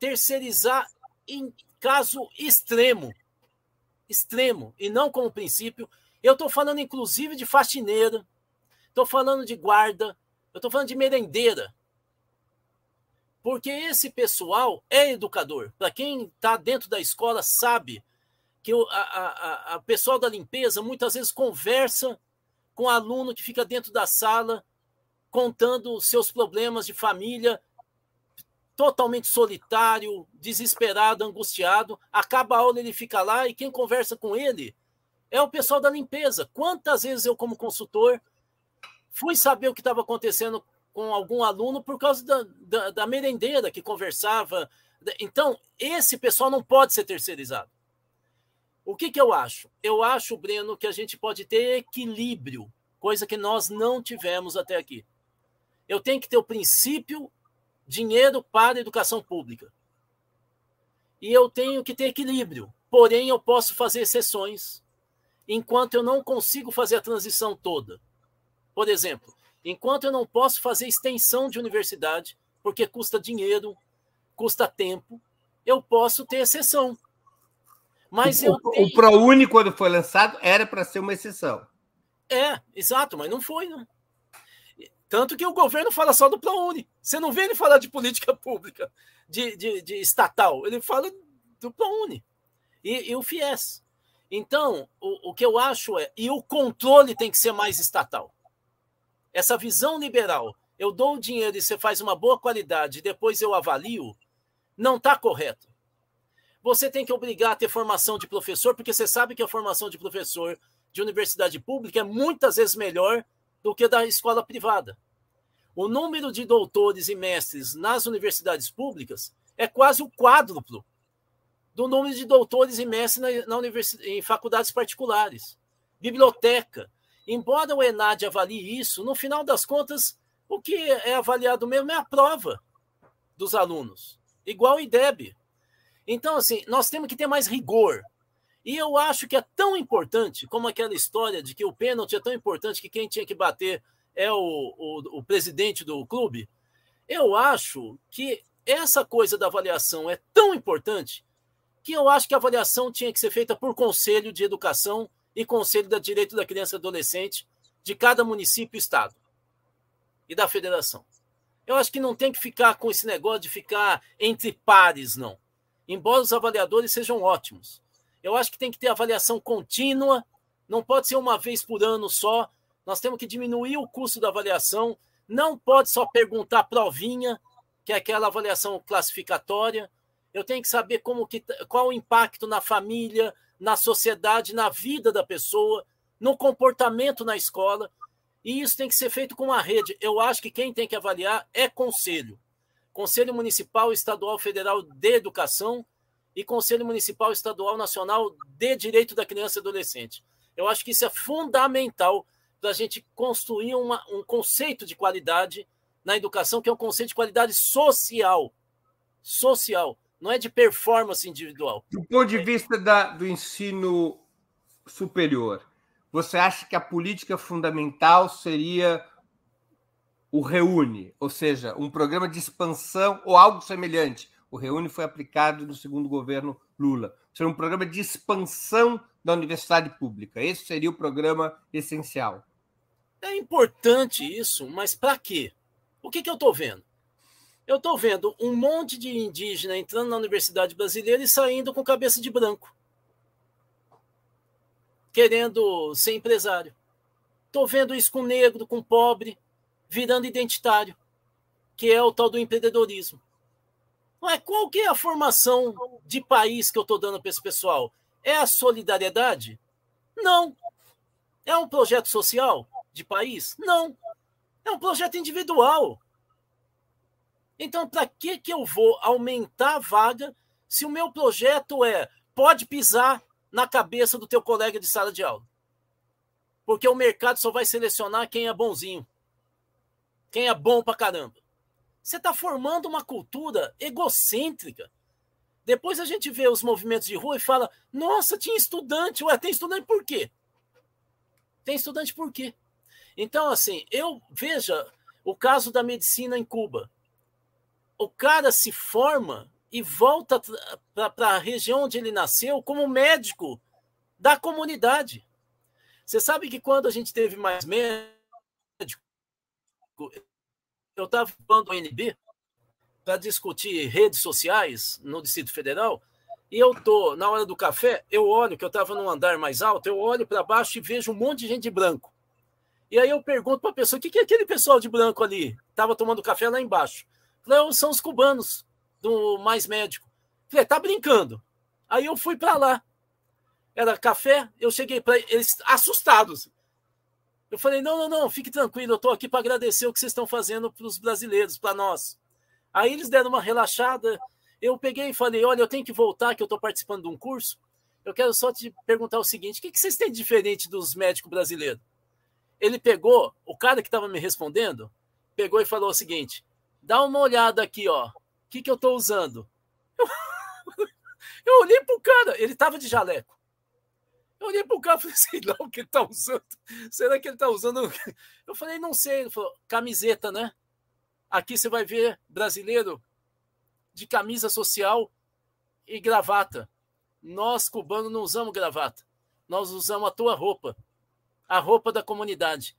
terceirizar em caso extremo, extremo e não como princípio. Eu estou falando, inclusive, de faxineira, estou falando de guarda, eu estou falando de merendeira. Porque esse pessoal é educador. Para quem está dentro da escola, sabe que o a, a, a pessoal da limpeza muitas vezes conversa com o aluno que fica dentro da sala contando seus problemas de família totalmente solitário, desesperado, angustiado. Acaba a aula, ele fica lá e quem conversa com ele é o pessoal da limpeza. Quantas vezes eu, como consultor, fui saber o que estava acontecendo com algum aluno por causa da, da, da merendeira que conversava. Então, esse pessoal não pode ser terceirizado. O que, que eu acho? Eu acho, Breno, que a gente pode ter equilíbrio, coisa que nós não tivemos até aqui. Eu tenho que ter o princípio dinheiro para a educação pública. E eu tenho que ter equilíbrio. Porém, eu posso fazer exceções enquanto eu não consigo fazer a transição toda. Por exemplo, enquanto eu não posso fazer extensão de universidade, porque custa dinheiro, custa tempo, eu posso ter exceção. Mas o, tenho... o ProUni, quando foi lançado, era para ser uma exceção. É, exato, mas não foi, não. Tanto que o governo fala só do ProUni. Você não vê ele falar de política pública, de, de, de estatal. Ele fala do ProUni e, e o FIES. Então, o, o que eu acho é. E o controle tem que ser mais estatal. Essa visão liberal, eu dou o dinheiro e você faz uma boa qualidade, depois eu avalio, não está correto. Você tem que obrigar a ter formação de professor, porque você sabe que a formação de professor de universidade pública é muitas vezes melhor do que da escola privada. O número de doutores e mestres nas universidades públicas é quase o quádruplo do número de doutores e mestres na, na em faculdades particulares. Biblioteca. Embora o ENAD avalie isso, no final das contas, o que é avaliado mesmo é a prova dos alunos, igual o IDEB. Então, assim, nós temos que ter mais rigor. E eu acho que é tão importante, como aquela história de que o pênalti é tão importante que quem tinha que bater é o, o, o presidente do clube. Eu acho que essa coisa da avaliação é tão importante que eu acho que a avaliação tinha que ser feita por conselho de educação e conselho da direito da criança e adolescente de cada município e estado e da federação. Eu acho que não tem que ficar com esse negócio de ficar entre pares, não. Embora os avaliadores sejam ótimos. Eu acho que tem que ter avaliação contínua, não pode ser uma vez por ano só. Nós temos que diminuir o custo da avaliação. Não pode só perguntar provinha, que é aquela avaliação classificatória. Eu tenho que saber como que, qual o impacto na família, na sociedade, na vida da pessoa, no comportamento na escola. E isso tem que ser feito com uma rede. Eu acho que quem tem que avaliar é conselho. Conselho Municipal, Estadual, Federal de Educação e Conselho Municipal, Estadual, Nacional de Direito da Criança e Adolescente. Eu acho que isso é fundamental para a gente construir uma, um conceito de qualidade na educação, que é um conceito de qualidade social. Social, não é de performance individual. Do ponto de vista da, do ensino superior, você acha que a política fundamental seria o Reúne, ou seja, um programa de expansão ou algo semelhante? O Reúne foi aplicado no segundo governo Lula. Seria um programa de expansão da universidade pública. Esse seria o programa essencial. É importante isso, mas para quê? O que, que eu estou vendo? Eu estou vendo um monte de indígena entrando na universidade brasileira e saindo com cabeça de branco, querendo ser empresário. Estou vendo isso com negro, com pobre, virando identitário, que é o tal do empreendedorismo. É qual que é a formação de país que eu estou dando para esse pessoal? É a solidariedade? Não. É um projeto social? de país? Não. É um projeto individual. Então, para que, que eu vou aumentar a vaga se o meu projeto é pode pisar na cabeça do teu colega de sala de aula? Porque o mercado só vai selecionar quem é bonzinho, quem é bom pra caramba. Você está formando uma cultura egocêntrica. Depois a gente vê os movimentos de rua e fala: nossa, tinha estudante. Ué, tem estudante por quê? Tem estudante por quê? Então, assim, eu veja o caso da medicina em Cuba. O cara se forma e volta para a região onde ele nasceu como médico da comunidade. Você sabe que quando a gente teve mais médico, eu estava falando do NB para discutir redes sociais no Distrito Federal, e eu tô na hora do café, eu olho que eu estava num andar mais alto, eu olho para baixo e vejo um monte de gente de branco. E aí eu pergunto para a pessoa: o que, que é aquele pessoal de branco ali? Estava tomando café lá embaixo. Falei, são os cubanos do Mais Médico. Falei, tá brincando. Aí eu fui para lá. Era café, eu cheguei para eles assustados. Eu falei: não, não, não, fique tranquilo, eu estou aqui para agradecer o que vocês estão fazendo para os brasileiros, para nós. Aí eles deram uma relaxada. Eu peguei e falei: olha, eu tenho que voltar, que eu estou participando de um curso. Eu quero só te perguntar o seguinte: o que, que vocês têm de diferente dos médicos brasileiros? Ele pegou, o cara que estava me respondendo, pegou e falou o seguinte: dá uma olhada aqui, ó. O que, que eu estou usando? Eu, eu olhei para o cara, ele estava de jaleco. Eu olhei para o cara e falei, sei lá o que ele está usando. Será que ele está usando? Eu falei, não sei. Ele falou, camiseta, né? Aqui você vai ver brasileiro de camisa social e gravata. Nós, cubanos, não usamos gravata. Nós usamos a tua roupa a roupa da comunidade.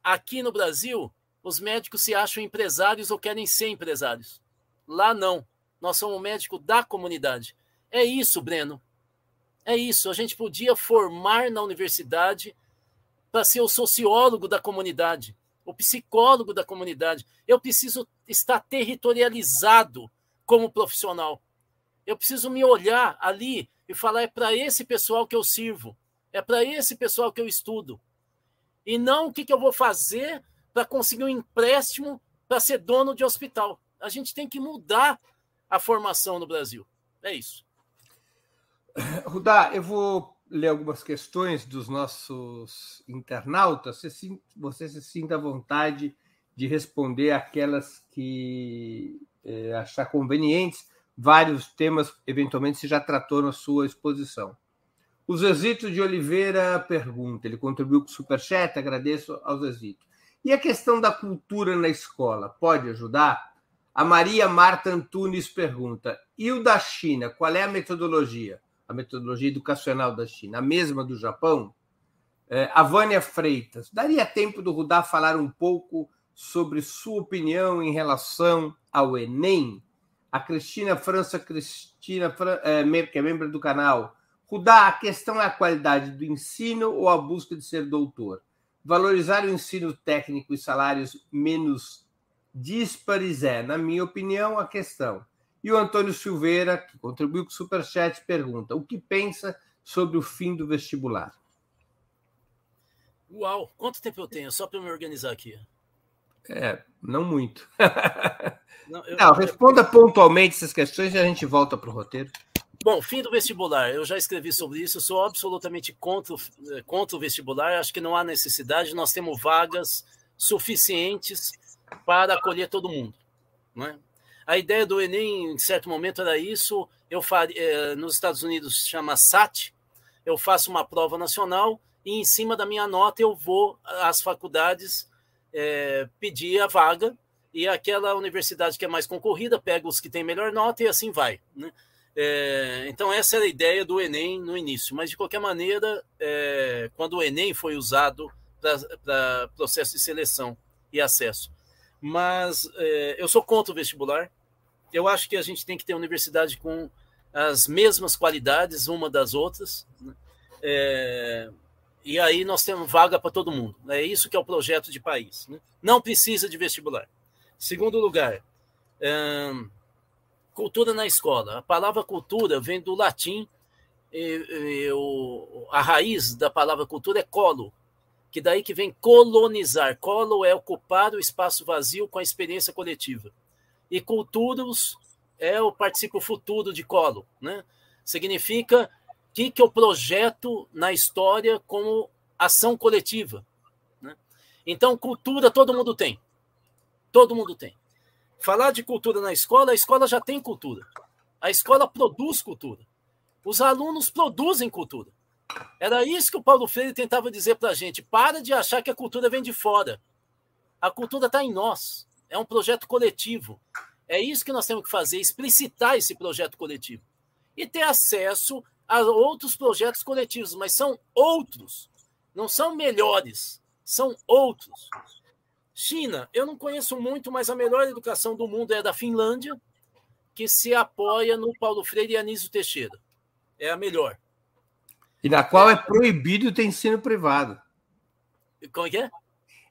Aqui no Brasil, os médicos se acham empresários ou querem ser empresários. Lá não. Nós somos médicos da comunidade. É isso, Breno. É isso. A gente podia formar na universidade para ser o sociólogo da comunidade, o psicólogo da comunidade. Eu preciso estar territorializado como profissional. Eu preciso me olhar ali e falar: é para esse pessoal que eu sirvo, é para esse pessoal que eu estudo. E não o que, que eu vou fazer para conseguir um empréstimo para ser dono de hospital. A gente tem que mudar a formação no Brasil. É isso. Rudá, eu vou ler algumas questões dos nossos internautas. Você, se, se sinta à vontade de responder aquelas que é, achar convenientes. Vários temas, eventualmente, você já tratou na sua exposição. O Zezito de Oliveira pergunta, ele contribuiu com o Superchat, agradeço ao Zezito. E a questão da cultura na escola, pode ajudar? A Maria Marta Antunes pergunta, e o da China, qual é a metodologia? A metodologia educacional da China, a mesma do Japão? É, a Vânia Freitas, daria tempo do Rudá falar um pouco sobre sua opinião em relação ao Enem? A Cristina França, Cristina, é, que é membro do canal, Rudá, a questão é a qualidade do ensino ou a busca de ser doutor? Valorizar o ensino técnico e salários menos díspares é, na minha opinião, a questão. E o Antônio Silveira, que contribuiu com o Superchat, pergunta: o que pensa sobre o fim do vestibular? Uau, quanto tempo eu tenho? Só para me organizar aqui. É, não muito. Não, eu... não, responda pontualmente essas questões e a gente volta para o roteiro. Bom, fim do vestibular. Eu já escrevi sobre isso. sou absolutamente contra, eh, contra o vestibular. Acho que não há necessidade. Nós temos vagas suficientes para acolher todo mundo. Né? A ideia do Enem, em certo momento, era isso. Eu eh, nos Estados Unidos chama SAT. Eu faço uma prova nacional e em cima da minha nota eu vou às faculdades é, pedir a vaga e aquela universidade que é mais concorrida pega os que têm melhor nota e assim vai. Né? É, então, essa era a ideia do Enem no início, mas de qualquer maneira, é, quando o Enem foi usado para processo de seleção e acesso. Mas é, eu sou contra o vestibular. Eu acho que a gente tem que ter universidade com as mesmas qualidades uma das outras. Né? É, e aí nós temos vaga para todo mundo. É isso que é o projeto de país. Né? Não precisa de vestibular. Segundo lugar, Cultura na escola. A palavra cultura vem do latim, e, e, o, a raiz da palavra cultura é colo, que daí que vem colonizar. Colo é ocupar o espaço vazio com a experiência coletiva. E culturos é o participo futuro de colo, né? Significa que que eu projeto na história como ação coletiva, né? Então cultura todo mundo tem. Todo mundo tem. Falar de cultura na escola, a escola já tem cultura. A escola produz cultura. Os alunos produzem cultura. Era isso que o Paulo Freire tentava dizer para a gente. Para de achar que a cultura vem de fora. A cultura está em nós. É um projeto coletivo. É isso que nós temos que fazer, explicitar esse projeto coletivo. E ter acesso a outros projetos coletivos, mas são outros. Não são melhores, são outros. China, eu não conheço muito, mas a melhor educação do mundo é a da Finlândia, que se apoia no Paulo Freire e Anísio Teixeira. É a melhor. E na qual é proibido ter ensino privado. Como é que é?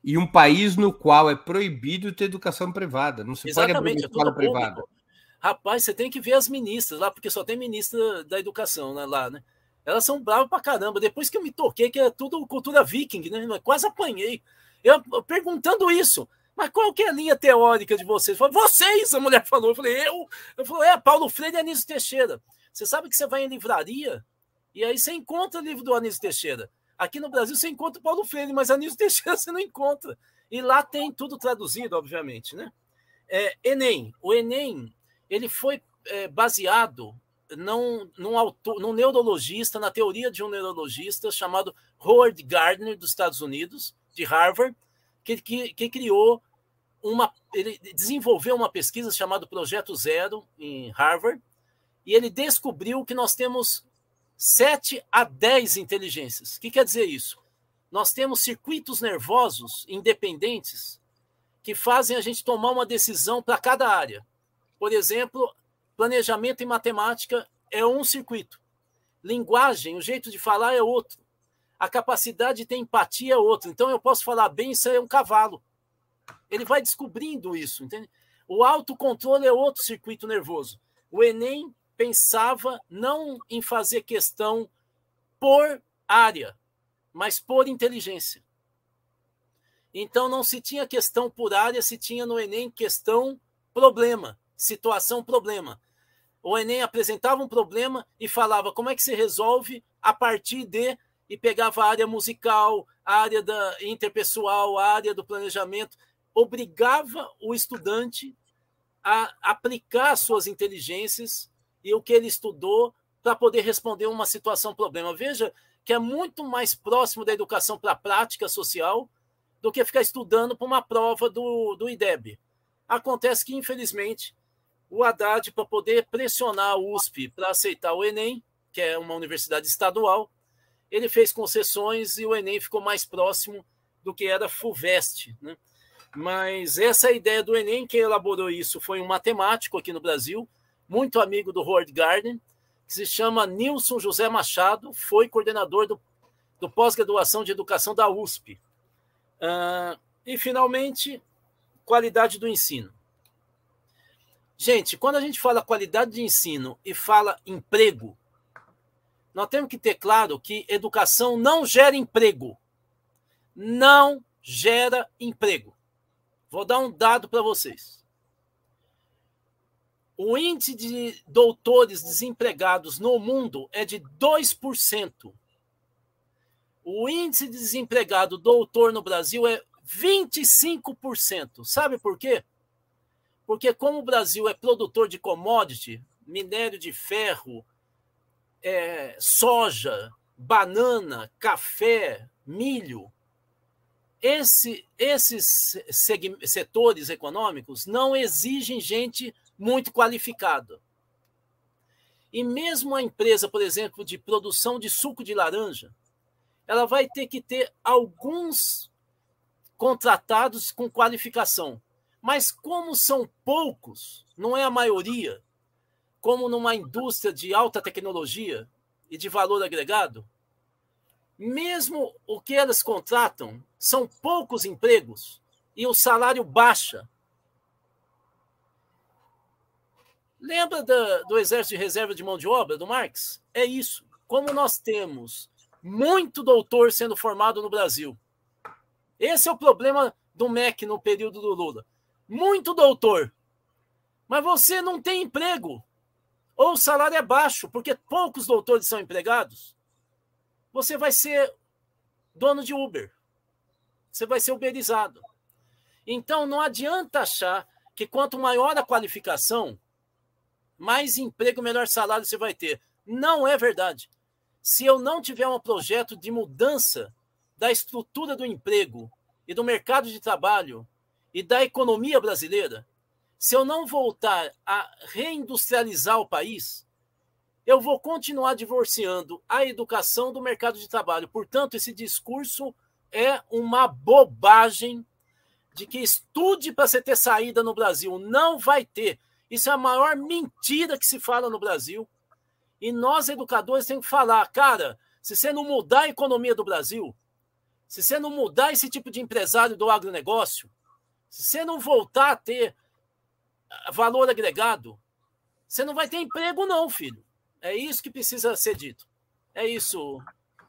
E um país no qual é proibido ter educação privada. Não se Exatamente, pode abrir escola é privada. Rapaz, você tem que ver as ministras lá, porque só tem ministra da educação né, lá, né? Elas são bravas pra caramba. Depois que eu me toquei, que é tudo cultura viking, né? Quase apanhei. Eu, perguntando isso, mas qual que é a linha teórica de vocês? Falei, vocês, a mulher falou. Eu falei, eu? Eu falei, é, Paulo Freire e Anísio Teixeira. Você sabe que você vai em livraria e aí você encontra o livro do Anísio Teixeira. Aqui no Brasil você encontra o Paulo Freire, mas Anísio Teixeira você não encontra. E lá tem tudo traduzido, obviamente, né? É, Enem. O Enem, ele foi é, baseado num, num, autor, num neurologista, na teoria de um neurologista chamado Howard Gardner, dos Estados Unidos, de Harvard, que, que, que criou uma. Ele desenvolveu uma pesquisa chamada Projeto Zero em Harvard, e ele descobriu que nós temos 7 a 10 inteligências. O que quer dizer isso? Nós temos circuitos nervosos independentes que fazem a gente tomar uma decisão para cada área. Por exemplo, planejamento em matemática é um circuito. Linguagem, o jeito de falar é outro a capacidade de ter empatia é outra. Então eu posso falar bem, isso é um cavalo. Ele vai descobrindo isso, entende? O autocontrole é outro circuito nervoso. O Enem pensava não em fazer questão por área, mas por inteligência. Então não se tinha questão por área, se tinha no Enem questão problema, situação problema. O Enem apresentava um problema e falava como é que se resolve a partir de e pegava a área musical, a área da interpessoal, a área do planejamento, obrigava o estudante a aplicar suas inteligências e o que ele estudou para poder responder uma situação problema. Veja que é muito mais próximo da educação para a prática social do que ficar estudando para uma prova do, do IDEB. Acontece que, infelizmente, o Haddad, para poder pressionar a USP para aceitar o Enem, que é uma universidade estadual, ele fez concessões e o Enem ficou mais próximo do que era FUVEST. Né? Mas essa ideia do Enem, quem elaborou isso foi um matemático aqui no Brasil, muito amigo do Howard Gardner, que se chama Nilson José Machado, foi coordenador do, do pós-graduação de educação da USP. Uh, e, finalmente, qualidade do ensino. Gente, quando a gente fala qualidade de ensino e fala emprego, nós temos que ter claro que educação não gera emprego. Não gera emprego. Vou dar um dado para vocês. O índice de doutores desempregados no mundo é de 2%. O índice de desempregado doutor no Brasil é 25%. Sabe por quê? Porque, como o Brasil é produtor de commodity, minério de ferro, é, soja, banana, café, milho, esse, esses setores econômicos não exigem gente muito qualificada. E mesmo a empresa, por exemplo, de produção de suco de laranja, ela vai ter que ter alguns contratados com qualificação. Mas como são poucos, não é a maioria, como numa indústria de alta tecnologia e de valor agregado, mesmo o que elas contratam são poucos empregos e o salário baixa. Lembra do, Exército de Reserva de Mão de Obra, do Marx? É isso. Como nós temos muito doutor sendo formado no Brasil. Esse é o problema do MEC no período do Lula. Muito doutor. Mas você não tem emprego. Ou o salário é baixo, porque poucos doutores são empregados. Você vai ser dono de Uber. Você vai ser uberizado. Então não adianta achar que quanto maior a qualificação, mais emprego, melhor salário você vai ter. Não é verdade se eu não tiver um projeto de mudança da estrutura do emprego e do mercado de trabalho e da economia brasileira, se eu não voltar a reindustrializar o país, eu vou continuar divorciando a educação do mercado de trabalho. Portanto, esse discurso é uma bobagem de que estude para você ter saída no Brasil. Não vai ter. Isso é a maior mentira que se fala no Brasil. E nós, educadores, temos que falar, cara, se você não mudar a economia do Brasil, se você não mudar esse tipo de empresário do agronegócio, se você não voltar a ter valor agregado, você não vai ter emprego, não, filho. É isso que precisa ser dito. É isso,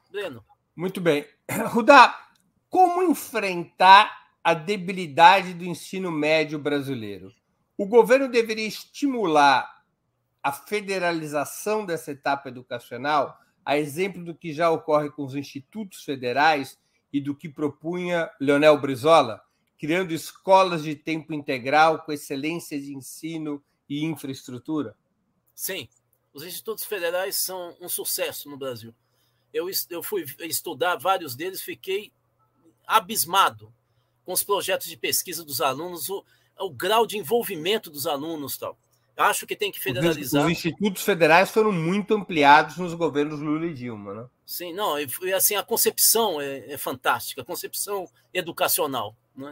Breno. Muito bem. Rudá, como enfrentar a debilidade do ensino médio brasileiro? O governo deveria estimular a federalização dessa etapa educacional, a exemplo do que já ocorre com os institutos federais e do que propunha Leonel Brizola, criando escolas de tempo integral com excelência de ensino e infraestrutura? Sim, os institutos federais são um sucesso no Brasil. Eu, eu fui estudar vários deles, fiquei abismado com os projetos de pesquisa dos alunos, o, o grau de envolvimento dos alunos tal. Acho que tem que federalizar. Os institutos federais foram muito ampliados nos governos Lula e Dilma, né? Sim, não, e assim, a concepção é, é fantástica, a concepção educacional, né?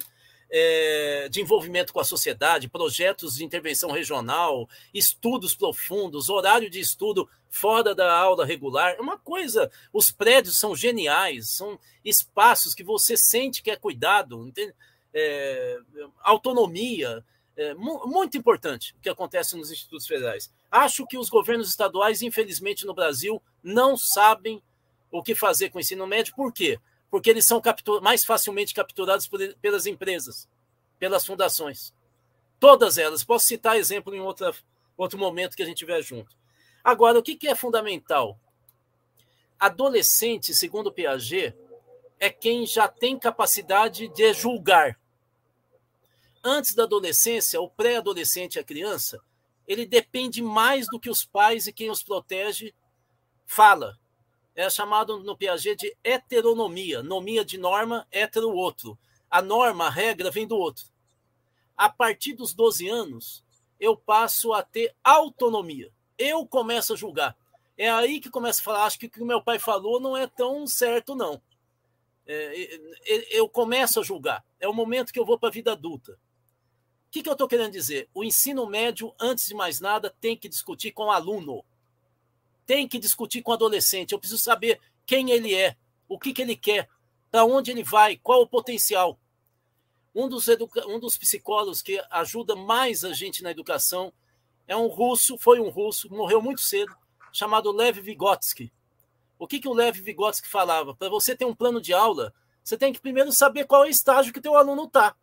É, de envolvimento com a sociedade, projetos de intervenção regional, estudos profundos, horário de estudo fora da aula regular, é uma coisa. Os prédios são geniais, são espaços que você sente que é cuidado, é, autonomia, é, muito importante o que acontece nos institutos federais. Acho que os governos estaduais, infelizmente, no Brasil, não sabem o que fazer com o ensino médio. Por quê? Porque eles são mais facilmente capturados por, pelas empresas, pelas fundações. Todas elas. Posso citar exemplo em outra, outro momento que a gente tiver junto. Agora, o que, que é fundamental? Adolescente, segundo o Piaget, é quem já tem capacidade de julgar antes da adolescência, o pré-adolescente, a criança, ele depende mais do que os pais e quem os protege fala. É chamado no Piaget de heteronomia, nomia de norma, hetero outro. A norma, a regra vem do outro. A partir dos 12 anos, eu passo a ter autonomia. Eu começo a julgar. É aí que começa a falar, acho que o que meu pai falou não é tão certo, não. É, eu começo a julgar. É o momento que eu vou para a vida adulta que, que eu estou querendo dizer? O ensino médio, antes de mais nada, tem que discutir com o aluno. Tem que discutir com o adolescente. Eu preciso saber quem ele é, o que, que ele quer, para onde ele vai, qual o potencial. Um dos, educa... um dos psicólogos que ajuda mais a gente na educação é um russo, foi um russo, morreu muito cedo, chamado Lev Vygotsky. O que, que o Lev Vygotsky falava? Para você ter um plano de aula, você tem que primeiro saber qual é o estágio que o teu aluno está.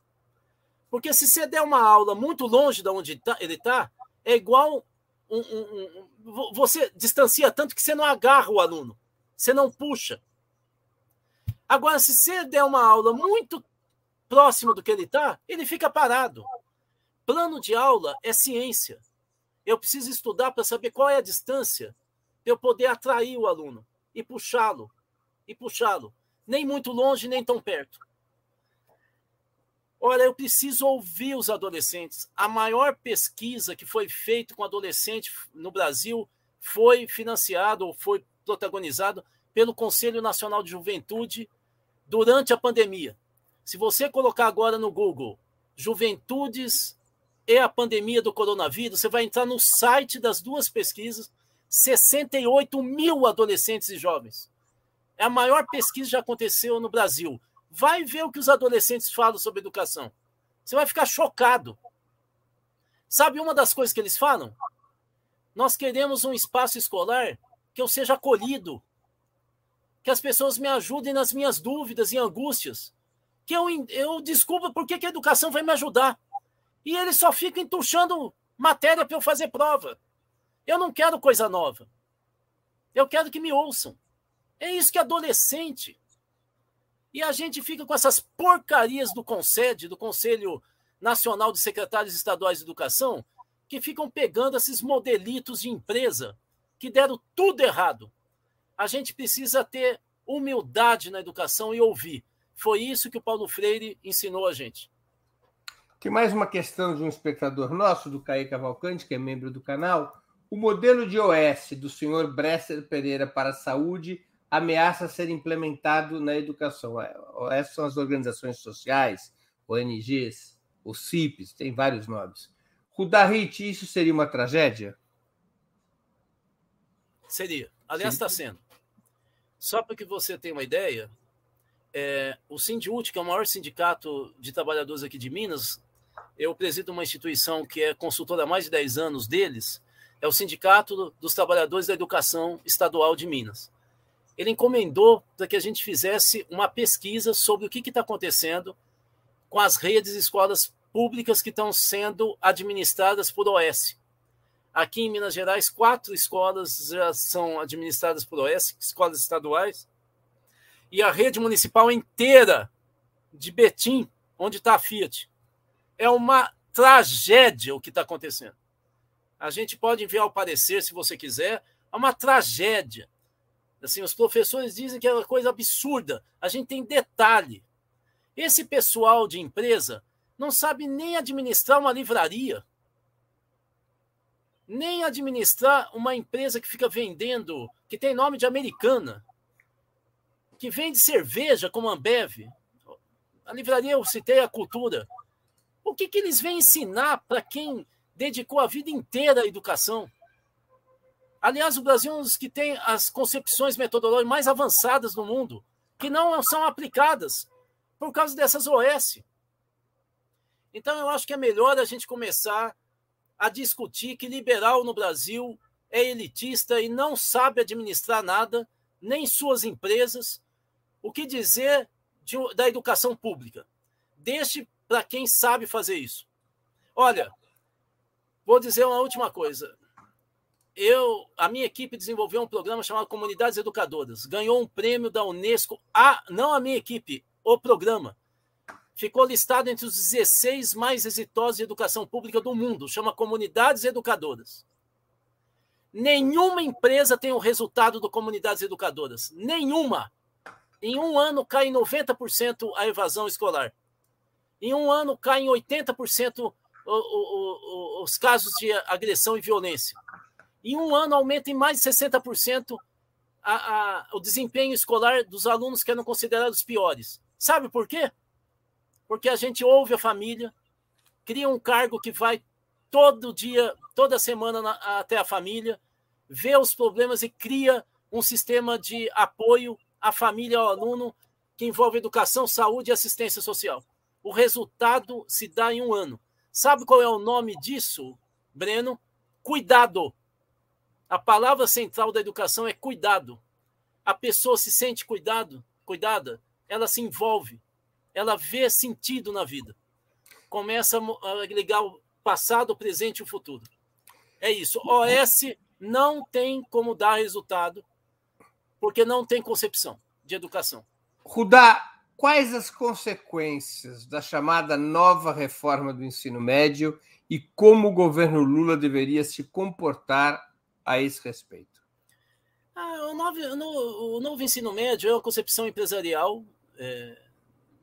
Porque se você der uma aula muito longe de onde tá, ele está, é igual. Um, um, um, você distancia tanto que você não agarra o aluno, você não puxa. Agora, se você der uma aula muito próxima do que ele está, ele fica parado. Plano de aula é ciência. Eu preciso estudar para saber qual é a distância para eu poder atrair o aluno e puxá-lo, e puxá-lo. Nem muito longe, nem tão perto. Olha, eu preciso ouvir os adolescentes. A maior pesquisa que foi feita com adolescente no Brasil foi financiado ou foi protagonizado pelo Conselho Nacional de Juventude durante a pandemia. Se você colocar agora no Google Juventudes e a pandemia do coronavírus, você vai entrar no site das duas pesquisas, 68 mil adolescentes e jovens. É a maior pesquisa que já aconteceu no Brasil. Vai ver o que os adolescentes falam sobre educação. Você vai ficar chocado. Sabe uma das coisas que eles falam? Nós queremos um espaço escolar que eu seja acolhido, que as pessoas me ajudem nas minhas dúvidas e angústias, que eu, eu descubra por que, que a educação vai me ajudar. E eles só ficam entuchando matéria para eu fazer prova. Eu não quero coisa nova. Eu quero que me ouçam. É isso que adolescente e a gente fica com essas porcarias do CONSED, do Conselho Nacional de Secretários Estaduais de Educação, que ficam pegando esses modelitos de empresa que deram tudo errado. A gente precisa ter humildade na educação e ouvir. Foi isso que o Paulo Freire ensinou a gente. Tem mais uma questão de um espectador nosso, do Caí Cavalcante, que é membro do canal. O modelo de OS do senhor Bresser Pereira para a saúde ameaça ser implementado na educação. É, essas são as organizações sociais, ONGs, os CIPs, tem vários nomes. Rudarit, isso seria uma tragédia? Seria. Aliás, está sendo. Só para que você tenha uma ideia, é, o Sindiúti, que é o maior sindicato de trabalhadores aqui de Minas, eu presido uma instituição que é consultora há mais de 10 anos deles, é o Sindicato dos Trabalhadores da Educação Estadual de Minas ele encomendou para que a gente fizesse uma pesquisa sobre o que está acontecendo com as redes de escolas públicas que estão sendo administradas por OS. Aqui em Minas Gerais, quatro escolas já são administradas por OS, escolas estaduais, e a rede municipal inteira de Betim, onde está a Fiat. É uma tragédia o que está acontecendo. A gente pode enviar o parecer se você quiser, é uma tragédia. Assim, os professores dizem que é uma coisa absurda. A gente tem detalhe. Esse pessoal de empresa não sabe nem administrar uma livraria, nem administrar uma empresa que fica vendendo, que tem nome de americana, que vende cerveja como Ambev. A livraria eu citei a cultura. O que, que eles vêm ensinar para quem dedicou a vida inteira à educação? Aliás, o Brasil é um dos que tem as concepções metodológicas mais avançadas no mundo, que não são aplicadas por causa dessas OS. Então, eu acho que é melhor a gente começar a discutir que liberal no Brasil é elitista e não sabe administrar nada, nem suas empresas. O que dizer de, da educação pública? Deixe para quem sabe fazer isso. Olha, vou dizer uma última coisa. Eu, a minha equipe desenvolveu um programa chamado Comunidades Educadoras. Ganhou um prêmio da Unesco. A, não a minha equipe, o programa ficou listado entre os 16 mais exitosos de educação pública do mundo, chama Comunidades Educadoras. Nenhuma empresa tem o resultado do Comunidades Educadoras. Nenhuma. Em um ano cai em 90% a evasão escolar. Em um ano cai em 80% os casos de agressão e violência. Em um ano aumenta em mais de 60% a, a, o desempenho escolar dos alunos que eram considerados piores. Sabe por quê? porque a gente ouve a família, cria um cargo que vai todo dia, toda semana na, até a família, vê os problemas e cria um sistema de apoio à família, ao aluno, que envolve educação, saúde e assistência social. O resultado se dá em um ano. Sabe qual é o nome disso, Breno? Cuidado. A palavra central da educação é cuidado. A pessoa se sente cuidado, cuidada, ela se envolve, ela vê sentido na vida. Começa a ligar o passado, o presente e o futuro. É isso. OS não tem como dar resultado, porque não tem concepção de educação. Rudá, quais as consequências da chamada nova reforma do ensino médio e como o governo Lula deveria se comportar a esse respeito? Ah, o, novo, o, novo, ensino médio é uma concepção empresarial é,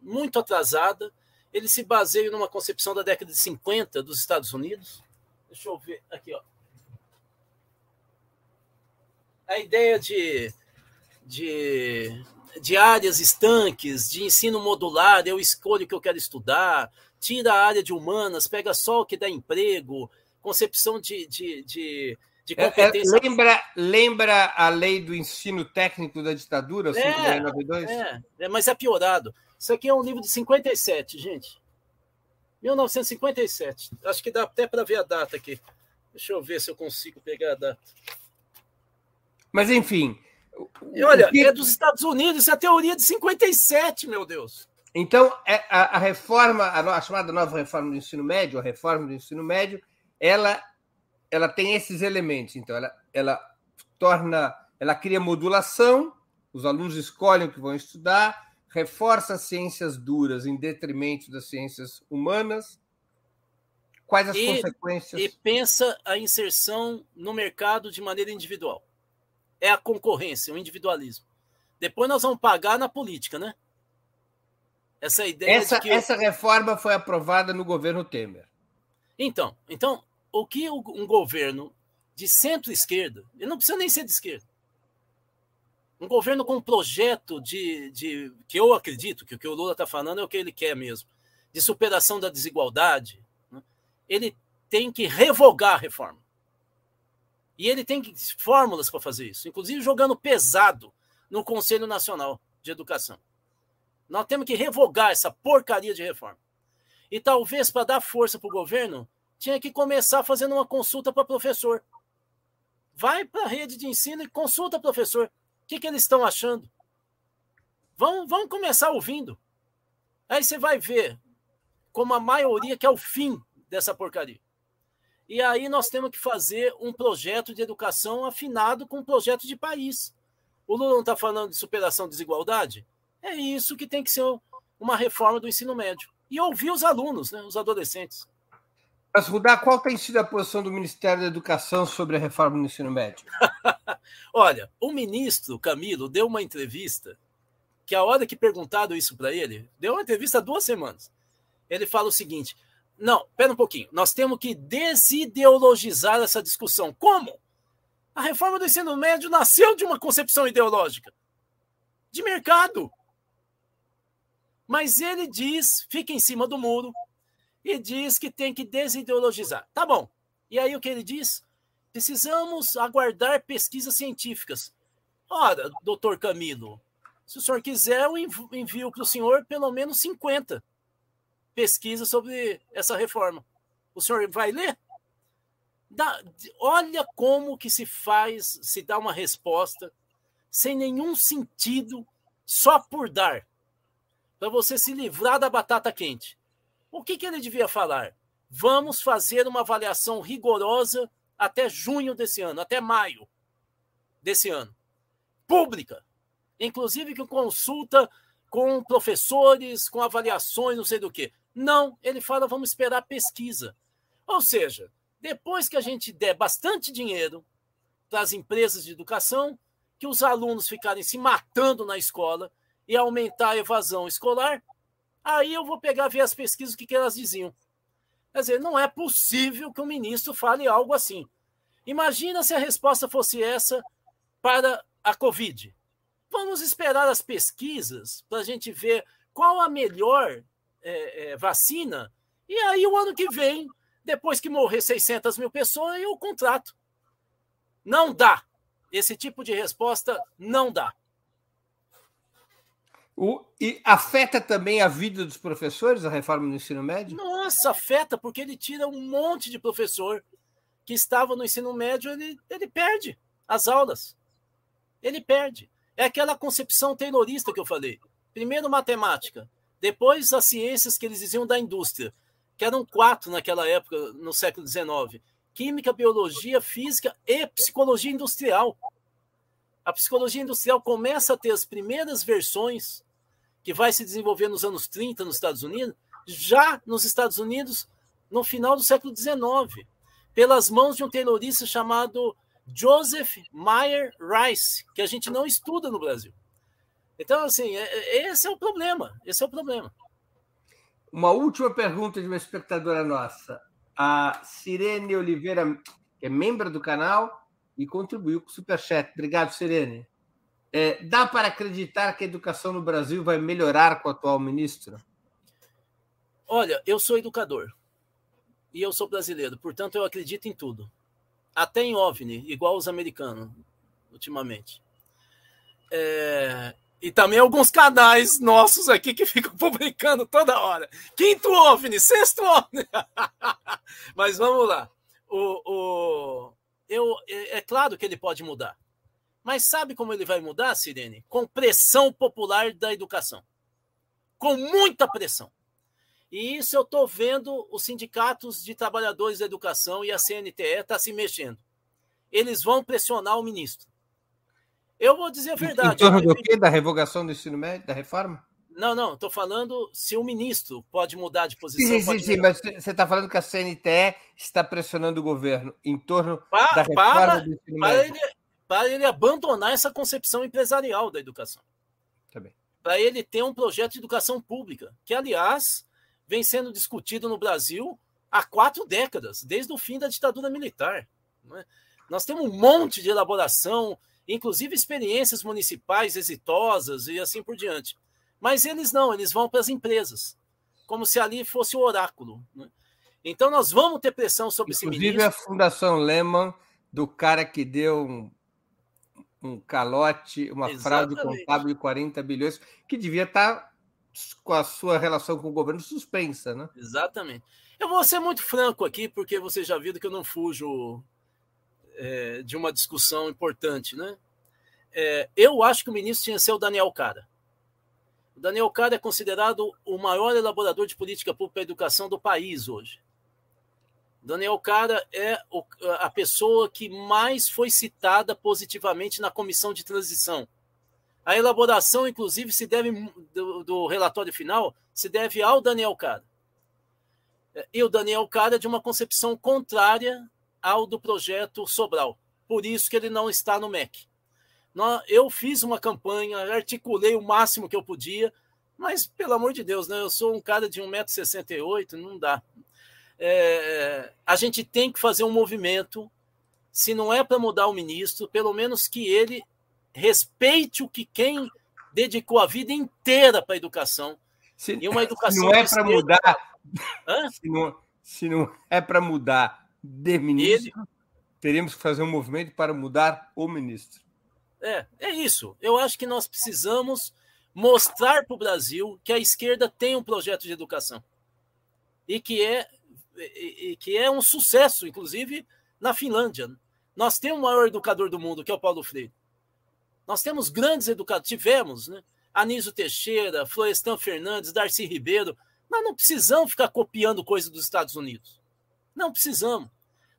muito atrasada. Ele se baseia numa concepção da década de 50 dos Estados Unidos. Deixa eu ver aqui, ó. A ideia de, de, de áreas estanques, de ensino modular, eu escolho o que eu quero estudar, tira a área de humanas, pega só o que dá emprego, concepção de, de, de de competência. É, é, lembra, lembra a lei do ensino técnico da ditadura, é, é, é, mas é piorado. Isso aqui é um livro de 57, gente. 1957. Acho que dá até para ver a data aqui. Deixa eu ver se eu consigo pegar a data. Mas, enfim. E olha, que... é dos Estados Unidos, isso é a teoria de 57, meu Deus. Então, é, a, a reforma, a, a, chamada nova reforma do ensino médio, a reforma do ensino médio, ela, ela tem esses elementos. Então, ela, ela torna, ela cria modulação, os alunos escolhem o que vão estudar, reforça as ciências duras em detrimento das ciências humanas? Quais as e, consequências? E pensa a inserção no mercado de maneira individual. É a concorrência, o individualismo. Depois nós vamos pagar na política, né? Essa ideia essa, que... essa reforma foi aprovada no governo Temer. Então, então o que um governo de centro-esquerda, ele não precisa nem ser de esquerda, um governo com um projeto de, de que eu acredito que o que o Lula está falando é o que ele quer mesmo, de superação da desigualdade, né? ele tem que revogar a reforma. E ele tem fórmulas para fazer isso, inclusive jogando pesado no Conselho Nacional de Educação. Nós temos que revogar essa porcaria de reforma. E talvez para dar força para o governo, tinha que começar fazendo uma consulta para professor. Vai para a rede de ensino e consulta professor que, que eles estão achando? Vão, vão começar ouvindo. Aí você vai ver como a maioria quer o fim dessa porcaria. E aí nós temos que fazer um projeto de educação afinado com um projeto de país. O Lula não está falando de superação da desigualdade? É isso que tem que ser uma reforma do ensino médio. E ouvir os alunos, né, os adolescentes. Mas, Rudá, qual tem sido a posição do Ministério da Educação sobre a reforma do ensino médio? Olha, o ministro Camilo deu uma entrevista que a hora que perguntado isso para ele, deu uma entrevista há duas semanas. Ele fala o seguinte: não, pera um pouquinho, nós temos que desideologizar essa discussão. Como? A reforma do ensino médio nasceu de uma concepção ideológica de mercado. Mas ele diz, fica em cima do muro, e diz que tem que desideologizar. Tá bom. E aí o que ele diz? Precisamos aguardar pesquisas científicas. Ora, doutor Camilo, se o senhor quiser, eu envio para o senhor pelo menos 50 pesquisa sobre essa reforma. O senhor vai ler? Dá, olha como que se faz, se dá uma resposta sem nenhum sentido, só por dar, para você se livrar da batata quente. O que, que ele devia falar? Vamos fazer uma avaliação rigorosa até junho desse ano, até maio desse ano. Pública. Inclusive com consulta com professores, com avaliações, não sei do que. Não, ele fala, vamos esperar pesquisa. Ou seja, depois que a gente der bastante dinheiro para as empresas de educação, que os alunos ficarem se matando na escola e aumentar a evasão escolar, aí eu vou pegar ver as pesquisas o que, que elas diziam. Quer dizer, não é possível que o ministro fale algo assim. Imagina se a resposta fosse essa para a Covid. Vamos esperar as pesquisas para a gente ver qual a melhor é, é, vacina, e aí o ano que vem, depois que morrer 600 mil pessoas, eu contrato. Não dá. Esse tipo de resposta não dá. O, e afeta também a vida dos professores, a reforma do ensino médio? Nossa, afeta, porque ele tira um monte de professor que estava no ensino médio, ele, ele perde as aulas. Ele perde. É aquela concepção taylorista que eu falei. Primeiro matemática, depois as ciências que eles diziam da indústria, que eram quatro naquela época, no século XIX: química, biologia, física e psicologia industrial. A psicologia industrial começa a ter as primeiras versões que vai se desenvolver nos anos 30 nos Estados Unidos, já nos Estados Unidos no final do século XIX, pelas mãos de um terrorista chamado Joseph Meyer Rice, que a gente não estuda no Brasil. Então, assim, é, é, esse é o problema. Esse é o problema. Uma última pergunta de uma espectadora nossa. A Sirene Oliveira, que é membro do canal e contribuiu com o Superchat. Obrigado, Sirene. É, dá para acreditar que a educação no Brasil vai melhorar com o atual ministro? Olha, eu sou educador e eu sou brasileiro, portanto eu acredito em tudo, até em OVNI, igual os americanos ultimamente. É, e também alguns canais nossos aqui que ficam publicando toda hora. Quinto OVNI, sexto OVNI. Mas vamos lá. O, o, eu, é, é claro que ele pode mudar. Mas sabe como ele vai mudar, Sirene? Com pressão popular da educação. Com muita pressão. E isso eu estou vendo os sindicatos de trabalhadores da educação e a CNTE está se mexendo. Eles vão pressionar o ministro. Eu vou dizer a verdade. Em torno do quê? Da revogação do ensino médio, da reforma? Não, não, estou falando se o ministro pode mudar de posição. Sim, sim, sim, mas você está falando que a CNTE está pressionando o governo em torno para, da reforma para, do ensino para médio. ele, para ele abandonar essa concepção empresarial da educação. Tá. Para ele ter um projeto de educação pública, que, aliás, vem sendo discutido no Brasil há quatro décadas, desde o fim da ditadura militar. é? Nós temos um monte de elaboração, inclusive experiências municipais exitosas e assim por diante. Mas eles não, eles vão para as empresas, como se ali fosse o oráculo. né? Então nós vamos ter pressão sobre esse Inclusive ministro. a Fundação Lehman, do cara que deu um, um calote, uma fraude Exatamente. contábil de 40 bilhões, que devia estar com a sua relação com o governo suspensa, né? Exatamente. Eu vou ser muito franco aqui, porque vocês já viram que eu não fujo é, de uma discussão importante, né? É, eu acho que o ministro tinha que ser o Daniel Cara. O Daniel Cara é considerado o maior elaborador de política pública para a educação do país hoje. Daniel Cara é a pessoa que mais foi citada positivamente na comissão de transição. A elaboração, inclusive, se deve do, do relatório final se deve ao Daniel Cara. E o Daniel Cara é de uma concepção contrária ao do projeto Sobral. Por isso que ele não está no MEC. Eu fiz uma campanha, articulei o máximo que eu podia, mas, pelo amor de Deus, né? eu sou um cara de 1,68m, não dá. É, a gente tem que fazer um movimento, se não é para mudar o ministro, pelo menos que ele respeite o que quem dedicou a vida inteira para a educação. Se, E uma se educação não é para mudar, se não, se não é para mudar de ministro, teríamos que fazer um movimento para mudar o ministro. É, é isso. Eu acho que nós precisamos mostrar para o Brasil que a esquerda tem um projeto de educação. e que é, e, que é um sucesso, inclusive na Finlândia. Nós temos o maior educador do mundo, que é o Paulo Freire. Nós temos grandes educadores, tivemos, né? Anísio Teixeira, Florestan Fernandes, Darcy Ribeiro. Nós não precisamos ficar copiando coisa dos Estados Unidos. Não precisamos.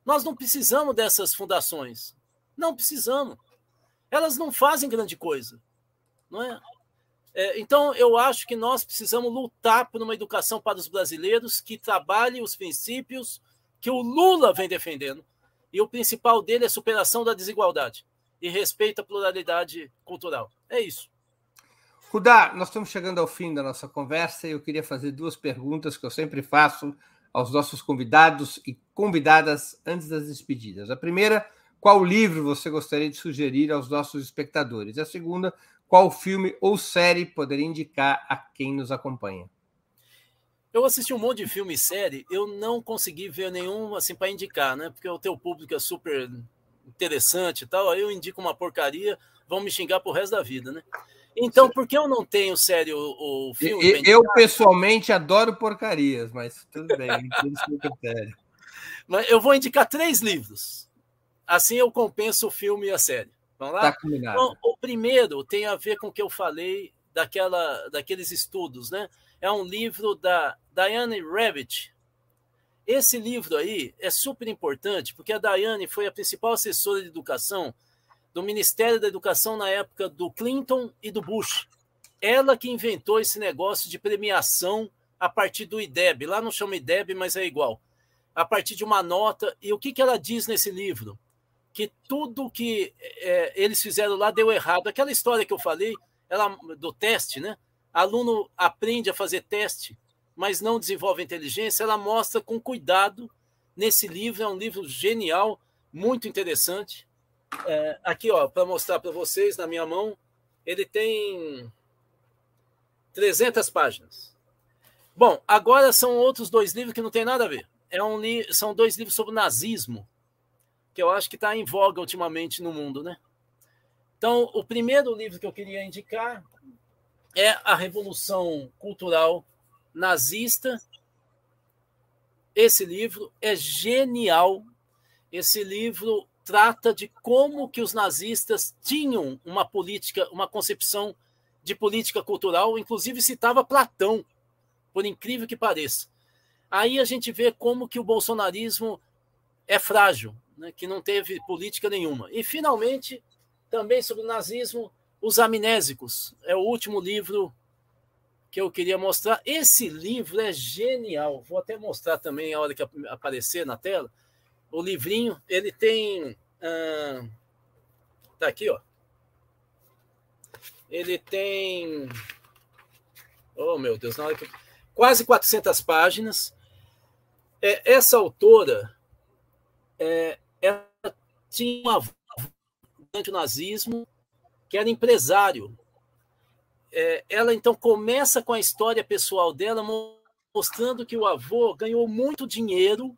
Nós não precisamos dessas fundações. Não precisamos. Elas não fazem grande coisa. Não é? É? então, eu acho que nós precisamos lutar por uma educação para os brasileiros que trabalhe os princípios que o Lula vem defendendo. E o principal dele é superação da desigualdade e respeito à pluralidade cultural. É isso. Rudá, nós estamos chegando ao fim da nossa conversa e eu queria fazer duas perguntas que eu sempre faço aos nossos convidados e convidadas antes das despedidas. A primeira, qual livro você gostaria de sugerir aos nossos espectadores? A segunda, qual filme ou série poderia indicar a quem nos acompanha? Eu assisti um monte de filme e série, eu não consegui ver nenhum assim para indicar, né? Porque o teu público é super interessante e tal, aí eu indico uma porcaria, vão me xingar pro resto da vida, né? Então, por que eu não tenho sério o, filme? Eu, pessoalmente, adoro porcarias, mas tudo bem, entendo seu critério. Mas eu vou indicar três livros. Assim eu compenso o filme e a série. Vamos lá? Tá combinado. Então, o primeiro tem a ver com o que eu falei daquela, daqueles estudos, né? É um livro da Diane Rabbit, esse livro aí é super importante, porque a Daiane foi a principal assessora de educação do Ministério da Educação na época do Clinton e do Bush. Ela que inventou esse negócio de premiação a partir do IDEB. Lá não chama IDEB, mas é igual. A partir de uma nota. E o que, que ela diz nesse livro? Que tudo que é, eles fizeram lá deu errado. Aquela história que eu falei ela, do teste, né? Aluno aprende a fazer teste mas não desenvolve inteligência, ela mostra com cuidado nesse livro. É um livro genial, muito interessante. É, aqui, ó, para mostrar para vocês na minha mão, ele tem 300 páginas. Bom, agora são outros dois livros que não tem nada a ver. É um são dois livros sobre nazismo, que eu acho que está em voga ultimamente no mundo, né? Então, o primeiro livro que eu queria indicar é A Revolução Cultural nazista. Esse livro é genial. Esse livro trata de como que os nazistas tinham uma política, uma concepção de política cultural, inclusive citava Platão, por incrível que pareça. Aí a gente vê como que o bolsonarismo é frágil, né, que não teve política nenhuma. E finalmente, também sobre o nazismo, os amnésicos. É o último livro que eu queria mostrar. Esse livro é genial. Vou até mostrar também a hora que aparecer na tela. O livrinho, ele tem. Ah, tá aqui, ó. Ele tem. Oh, meu Deus, na hora que... quase 400 páginas. É, essa autora é, ela tinha uma durante o nazismo que era empresário é, ela então começa com a história pessoal dela, mostrando que o avô ganhou muito dinheiro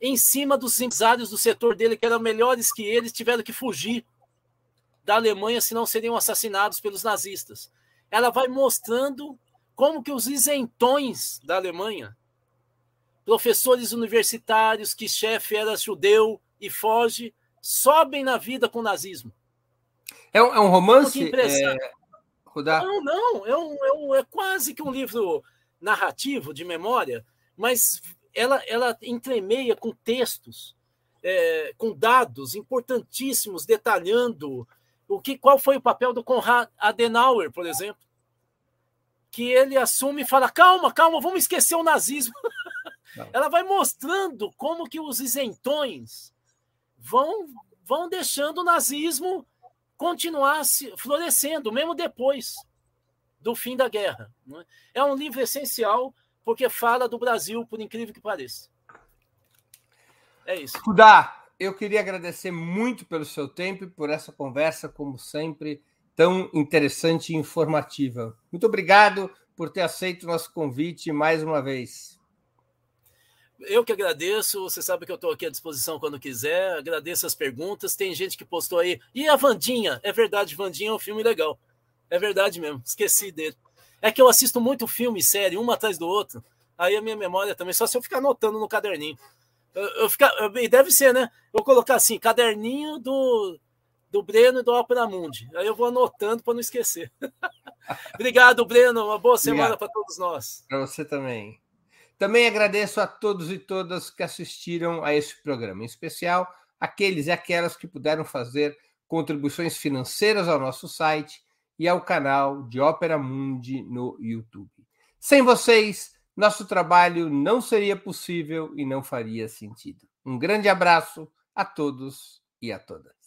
em cima dos empresários do setor dele, que eram melhores que eles, tiveram que fugir da Alemanha, senão seriam assassinados pelos nazistas. Ela vai mostrando como que os isentões da Alemanha, professores universitários, que chefe era judeu e foge, sobem na vida com o nazismo. É um, é um romance? É? Não, não, é, um, é, um, é quase que um livro narrativo de memória, mas ela, ela entremeia com textos, é, com dados importantíssimos, detalhando o que, qual foi o papel do Konrad Adenauer, por exemplo, que ele assume e fala: calma, calma, vamos esquecer o nazismo. ela vai mostrando como que os isentões vão, vão deixando o nazismo continuar florescendo, mesmo depois do fim da guerra. É? é um livro essencial porque fala do Brasil, por incrível que pareça. É isso. Rudá, eu queria agradecer muito pelo seu tempo e por essa conversa, como sempre, tão interessante e informativa. Muito obrigado por ter aceito o nosso convite mais uma vez. Eu que agradeço, você sabe que eu estou aqui à disposição quando quiser, agradeço as perguntas. Tem gente que postou aí. E a Vandinha? É verdade, Vandinha é um filme legal. É verdade mesmo, esqueci dele. É que eu assisto muito filme e série, um atrás do outro. Aí a minha memória também, só se eu ficar anotando no caderninho. Eu, eu ficar, e deve ser, né? Eu vou colocar assim, caderninho do, do Breno e do Opera Mundi. Aí eu vou anotando para não esquecer. Obrigado, Breno. Uma boa semana para todos nós. Para você também. Também agradeço a todos e todas que assistiram a esse programa, em especial aqueles e aquelas que puderam fazer contribuições financeiras ao nosso site e ao canal de Ópera Mundi no YouTube. Sem vocês, nosso trabalho não seria possível e não faria sentido. Um grande abraço a todos e a todas.